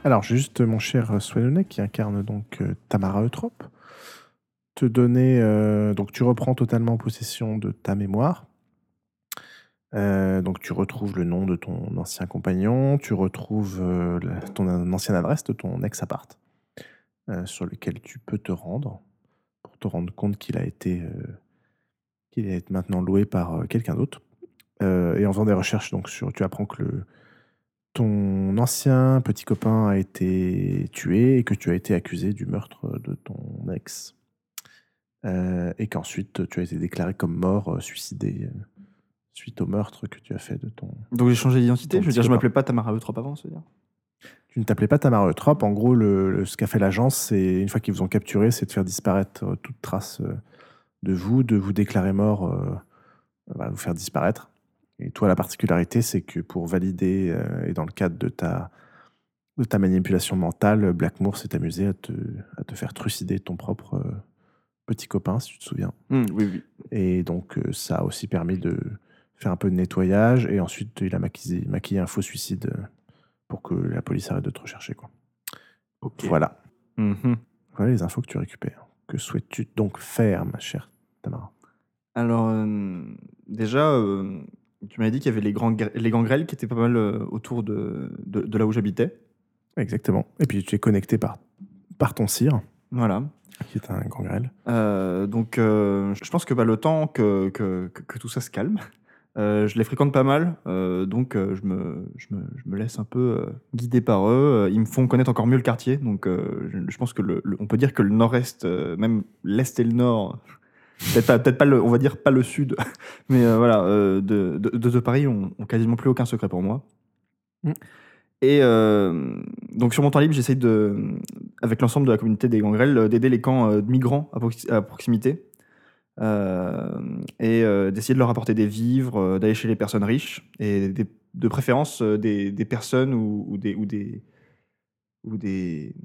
Alors, juste, mon cher Swanene, qui incarne donc euh, Tamara Eutrope, te donner. euh, donc, tu reprends totalement possession de ta mémoire. Euh, donc, tu retrouves le nom de ton ancien compagnon, tu retrouves euh, la- ton ancienne adresse de ton ex-appart, euh, sur lequel tu peux te rendre pour te rendre compte qu'il a été. Qu'il est maintenant loué par euh, quelqu'un d'autre. Euh, et en faisant des recherches, donc, sur, tu apprends que le, ton ancien petit copain a été tué et que tu as été accusé du meurtre de ton ex. Euh, et qu'ensuite tu as été déclaré comme mort, suicidé, suite au meurtre que tu as fait de ton. Donc j'ai changé d'identité. Je veux dire, je m'appelais pas Tamara Eutrop avant, c'est-à-dire. Tu ne t'appelais pas Tamara Eutrope. En gros, le, le- ce qu'a fait l'agence, c'est une fois qu'ils vous ont capturé, c'est de faire disparaître toute trace de vous, de vous déclarer mort, euh, voilà, vous faire disparaître. Et toi, la particularité, c'est que pour valider, euh, et dans le cadre de ta, de ta manipulation mentale, Blackmoor s'est amusé à te, à te faire trucider ton propre euh, petit copain, si tu te souviens. Hmm, oui, oui. Et donc, ça a aussi permis de faire un peu de nettoyage. Et ensuite, il a maquillé, maquillé un faux suicide pour que la police arrête de te rechercher. Quoi. Voilà. Mhm. Voilà les infos que tu récupères. Que souhaites-tu donc faire, ma chère Tamara Alors, euh, déjà, euh, tu m'avais dit qu'il y avait les, grands, gr- les gangrels qui étaient pas mal autour de, de, de là où j'habitais. Exactement. Et puis, tu es connecté par, par ton cire, Voilà. qui est un grand grêle. Euh, donc, euh, je pense que bah, le temps que, que, que- que tout ça se calme, euh, je les fréquente pas mal. donc, je, me, je, me, je me laisse un peu guider par eux. Ils me font connaître encore mieux le quartier. Donc, je, je pense que le, le- on peut dire que le nord-est, même l'est et le nord, peut-être pas, le, on va dire pas le sud, mais euh, voilà, euh, de, de, Paris, ont, ont quasiment plus aucun secret pour moi. Mm. Et euh, donc sur mon temps libre, j'essaye de, avec l'ensemble de la communauté des gangrels, d'aider les camps de migrants à, proxi- à proximité et d'essayer de leur apporter des vivres, d'aller chez les personnes riches et des- de préférence des, des personnes ou, ou des, ou des ou des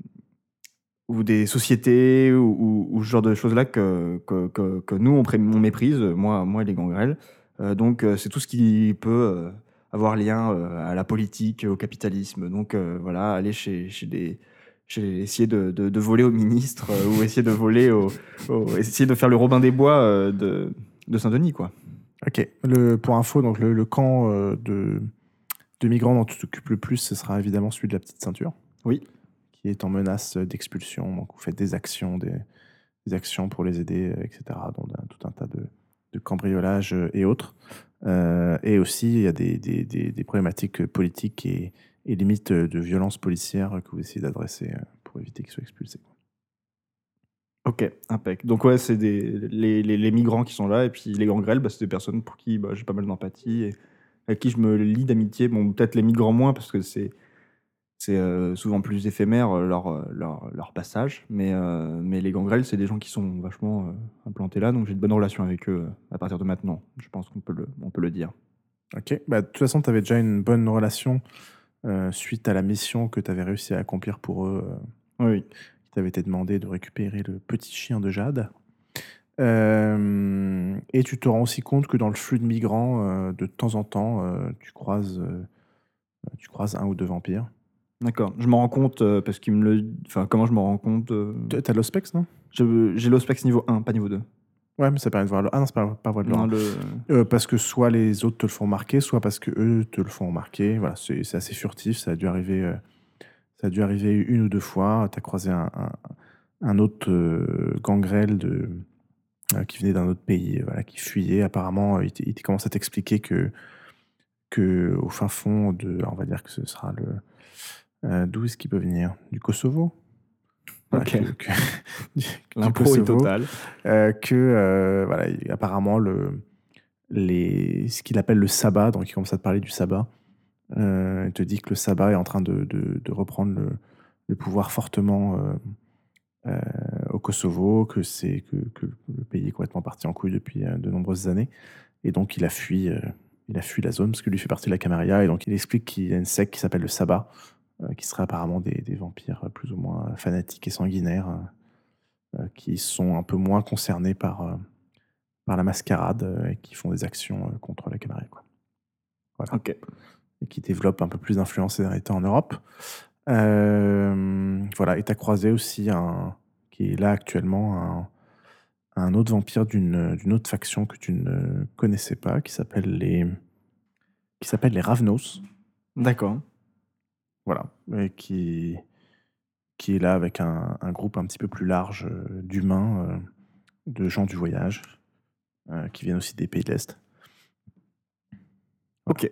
ou des sociétés ou, ou- ou ce genre de choses là que, que, que- que nous on, on méprise, moi, moi et les gangrels. Euh, donc euh, c'est tout ce qui peut euh, avoir lien euh, à la politique, au capitalisme. Donc voilà, aller chez, chez des chez, essayer de, de, de voler au ministre ou essayer de voler au, au- essayer de faire le Robin des Bois de, de Saint-Denis quoi. Ok. Le, pour info, donc le, le camp de, de migrants dont tu t'occupes le plus, ce sera évidemment celui de la petite ceinture. Oui. Est en menace d'expulsion. Donc, vous faites des actions, des, actions pour les aider, euh, etc. Dont un- tout un tas de, cambriolages euh, et autres. Euh, et aussi, il y a des, problématiques politiques et, et limites de violence policière que vous essayez d'adresser pour éviter qu'ils soient expulsés. Ok, impec. Donc ouais, c'est des, les, migrants qui sont là, et puis les gangrels, bah, c'est des personnes pour qui bah, j'ai pas mal d'empathie, et avec qui je me lie d'amitié. Bon, peut-être les migrants moins, parce que c'est c'est euh, souvent plus éphémère euh, leur, euh, leur, leur passage, mais, euh, mais les gangrels, c'est des gens qui sont vachement euh, implantés là, donc j'ai de bonnes relations avec eux à partir de maintenant. Je pense qu'on peut le, on peut le dire. Ok. Bah, de toute façon, tu avais déjà une bonne relation suite à la mission que tu avais réussi à accomplir pour eux. Oui, qui t'avait été demandé de récupérer le petit chien de Jade. Et tu te rends aussi compte que dans le flux de migrants, de temps en temps, tu, croises, tu croises un ou deux vampires D'accord. Je m'en rends compte euh, parce qu'il me le. Enfin, comment je m'en rends compte euh, T'as- T'as l'ospex, non? Je- J'ai l'ospex niveau 1, pas niveau 2. Ouais, mais ça permet de voir le. Ah non, c'est pas, pas voie de Non, le... Euh, parce que soit les autres te le font remarquer, soit parce que eux te le font remarquer. Voilà, c'est c'est assez furtif. Ça a dû arriver, euh, ça a dû arriver une ou deux fois. Tu as croisé un, un, un autre euh, gangrel de, euh, qui venait d'un autre pays, euh, voilà, qui fuyait. Apparemment, euh, il, t- il commence à t'expliquer que, que au fin fond de, on va dire que ce sera le. Euh, D'où est-ce qu'il peut venir? Du Kosovo? Voilà, Ok. que- que- du- du L'impro est totale. euh, que euh, voilà, il- apparemment le, les, ce qu'il appelle le sabbat, donc il commence à te parler du sabbat, il te dit que le sabbat est en train de, de- de reprendre le, le pouvoir fortement au Kosovo, que, c'est, que, que le pays est complètement parti en couille depuis de nombreuses années, et donc il a fui, il a fui la zone parce que lui fait partie de la Camarilla, et donc il explique qu'il y a une secte qui s'appelle le sabbat, qui serait apparemment des, des vampires euh, plus ou moins fanatiques et sanguinaires. euh, euh, qui sont un peu moins concernés par, euh, par la mascarade euh, et qui font des actions euh, contre la Camarilla. Quoi. Voilà. Ok. Et qui développent un peu plus d'influence ces derniers temps en Europe. Euh, voilà, et tu as croisé aussi un, qui est là actuellement, un, un autre vampire d'une d'une autre faction que tu ne connaissais pas, qui s'appelle les, qui s'appelle les Ravnos. D'accord. Voilà, qui, qui est là avec un, un groupe un petit peu plus large euh, d'humains, euh, de gens du voyage, euh, qui viennent aussi des pays de l'Est. Ok.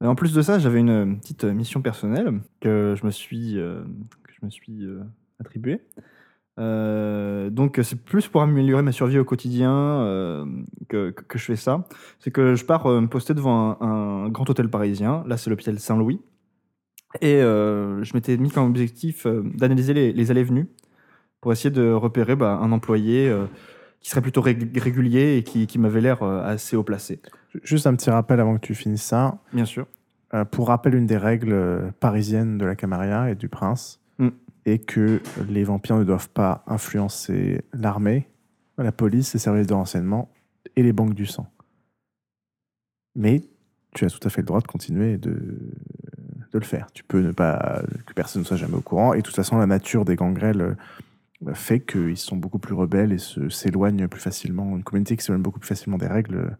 En plus de ça, j'avais une petite mission personnelle que je me suis, que je me suis attribuée. Euh, donc c'est plus pour améliorer ma survie au quotidien euh, que, je fais ça. C'est que je pars euh, me poster devant un, un grand hôtel parisien. Là, c'est l'hôpital Saint-Louis. Et je m'étais mis comme objectif d'analyser les, les allées-venues pour essayer de repérer bah, un employé qui serait plutôt rég- régulier et qui, qui m'avait l'air assez haut placé. Juste un petit rappel avant que tu finisses ça. Bien sûr. Pour rappel, une des règles parisiennes de la Camarilla et du Prince Est que les vampires ne doivent pas influencer l'armée, la police, les services de renseignement et les banques du sang. Mais tu as tout à fait le droit de continuer de, de le faire. Tu peux ne pas que personne ne soit jamais au courant. Et de toute façon, la nature des gangrels euh, fait qu'ils sont beaucoup plus rebelles et s'éloignent plus facilement. Une communauté qui s'éloigne beaucoup plus facilement des règles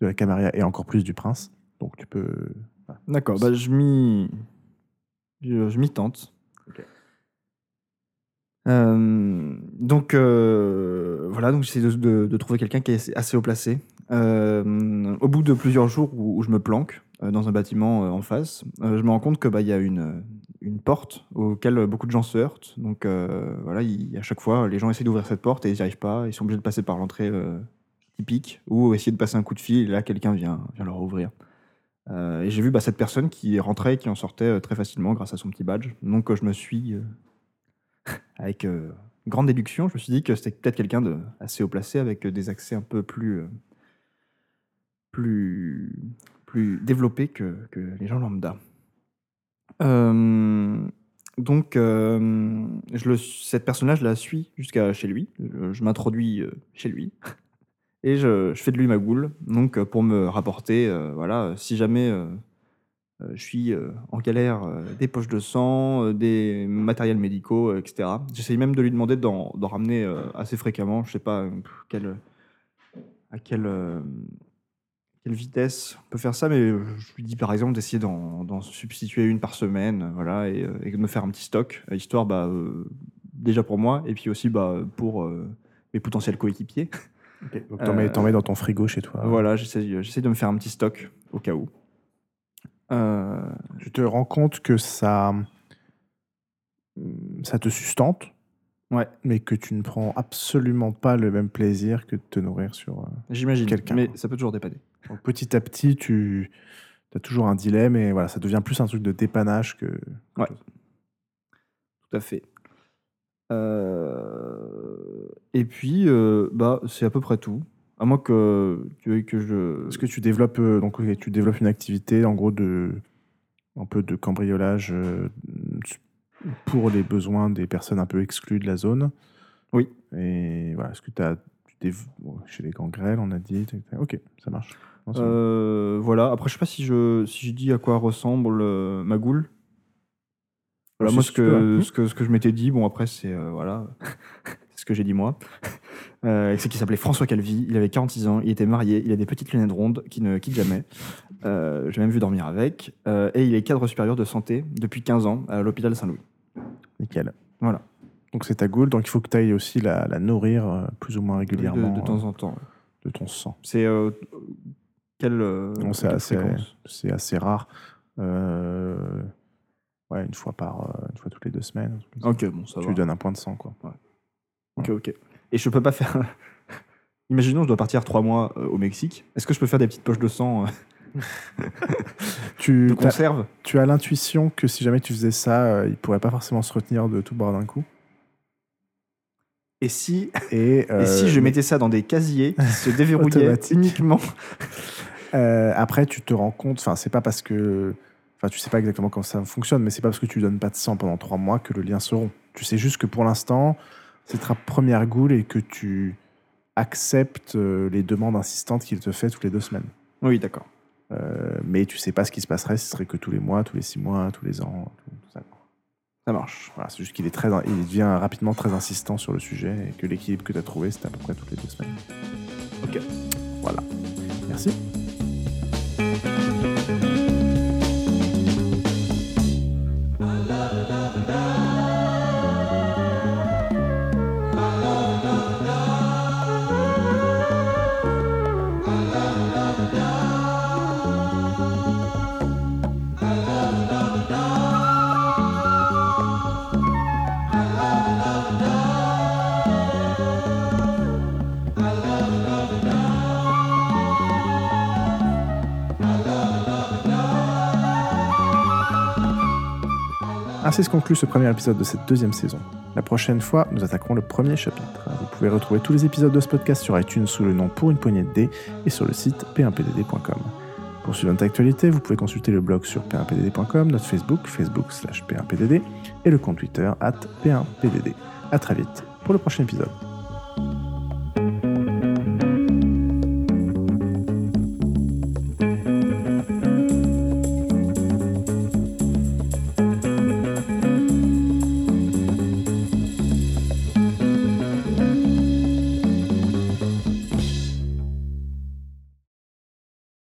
de la Camarilla et encore plus du Prince. Donc tu peux D'accord, bah, je m'y tente. Euh, donc euh, voilà, donc j'essaie de, trouver quelqu'un qui est assez, haut placé. Euh, au bout de plusieurs jours où, je me planque dans un bâtiment en face, je me rends compte que bah il y a une, une porte auquel beaucoup de gens se heurtent. Donc voilà, il- à chaque fois, les gens essaient d'ouvrir cette porte et ils n'y arrivent pas. Ils sont obligés de passer par l'entrée typique ou essayer de passer un coup de fil. Et là, quelqu'un vient, vient leur ouvrir. Et j'ai vu bah, cette personne qui rentrait et qui en sortait très facilement grâce à son petit badge. Donc je me suis, avec euh, grande déduction, je me suis dit que c'était peut-être quelqu'un de assez haut placé avec des accès un peu plus, euh, plus, plus développés que, les gens lambda. Euh, donc je cette personne-là, je la suis jusqu'à chez lui. Je, m'introduis chez lui et je, fais de lui ma goule, donc pour me rapporter, voilà, si jamais je suis euh, en galère, euh, des poches de sang, euh, des matériels médicaux, euh, etc. J'essaye même de lui demander d'en ramener euh, assez fréquemment, je sais pas euh, quelle, à quelle, euh, quelle vitesse on peut faire ça, mais euh, je lui dis par exemple d'essayer d'en substituer une par semaine, euh, voilà, et, euh, et de me faire un petit stock, euh, histoire, bah, euh, déjà pour moi, et puis aussi bah, pour euh, mes potentiels coéquipiers. Donc t'en mets, Euh, mets dans ton frigo chez toi. Voilà, j'essaie j'essaie de me faire un petit stock au cas où. Euh, Tu te rends compte que ça, ça te sustente, Ouais. mais que tu ne prends absolument pas le même plaisir que de te nourrir sur. euh, J'imagine, Quelqu'un. mais ça peut toujours dépanner. Donc, petit à petit, tu as toujours un dilemme et voilà, ça devient plus un truc de dépannage que. Ouais. Tout à fait. Euh, Et puis, euh, bah, c'est à peu près tout. À moins que tu que je. Est-ce que tu développes euh, donc tu développes une activité en gros de un peu de cambriolage euh, pour les besoins des personnes un peu exclues de la zone? Oui. Et voilà, est-ce que tu des- bon, chez les gangrels, on a dit. Ok, ça marche. Non. Euh, voilà. Après, je sais pas si je, si je dis à quoi ressemble euh, ma goule. Voilà, moi, ce que, ce que, ce que je m'étais dit, bon, après, c'est euh, voilà, que j'ai dit moi. Euh, c'est qu'il s'appelait François Calvi, il avait 46 ans, il était marié, il a des petites lunettes rondes qui ne quittent jamais. Euh, j'ai même vu dormir avec. Euh, et il est cadre supérieur de santé depuis 15 ans à l'hôpital Saint-Louis. Nickel. Voilà. Donc c'est ta goule, donc il faut que tu ailles aussi la, la nourrir euh, plus ou moins régulièrement de temps en temps. de ton sang. C'est quelle, Non, c'est assez, rare. Euh, ouais, une fois par, une fois toutes les deux semaines. Ok, bon, ça tu va. lui donnes un point de sang, quoi. Ok, ok. Et je peux pas faire. Imaginons, je dois partir trois mois euh, au Mexique. Est-ce que je peux faire des petites poches de sang euh, Tu, de t'as- conserve tu as l'intuition que si jamais tu faisais ça, euh, il pourrait pas forcément se retenir de tout boire d'un coup? Et si, Et, et si euh, je mais- mettais ça dans des casiers qui se déverrouillaient Automatique. uniquement Euh, après, tu te rends compte, enfin, c'est pas parce que. Enfin, tu sais pas exactement comment ça fonctionne, mais c'est pas parce que tu donnes pas de sang pendant trois mois que le lien se rompt. Tu sais juste que pour l'instant, c'est ta première goule et que tu acceptes euh, les demandes insistantes qu'il te fait toutes les deux semaines. Oui, d'accord. Euh, mais tu sais pas ce qui se passerait si ce serait que tous les mois, tous les six mois, tous les ans, tout, tout ça. Ça marche. Voilà, c'est juste qu'il est très, il devient rapidement très insistant sur le sujet et que l'équilibre que tu as trouvé, c'est à peu près toutes les deux semaines. Ok. Voilà. Merci. Ainsi se conclut ce premier épisode de cette deuxième saison. La prochaine fois, nous attaquerons le premier chapitre. Vous pouvez retrouver tous les épisodes de ce podcast sur iTunes sous le nom Pour une poignée de dés et sur le site p1pdd.com. Pour suivre notre actualité, vous pouvez consulter le blog sur p1pdd.com, notre Facebook, Facebook slash p1pdd et le compte Twitter at p1pdd. À très vite pour le prochain épisode.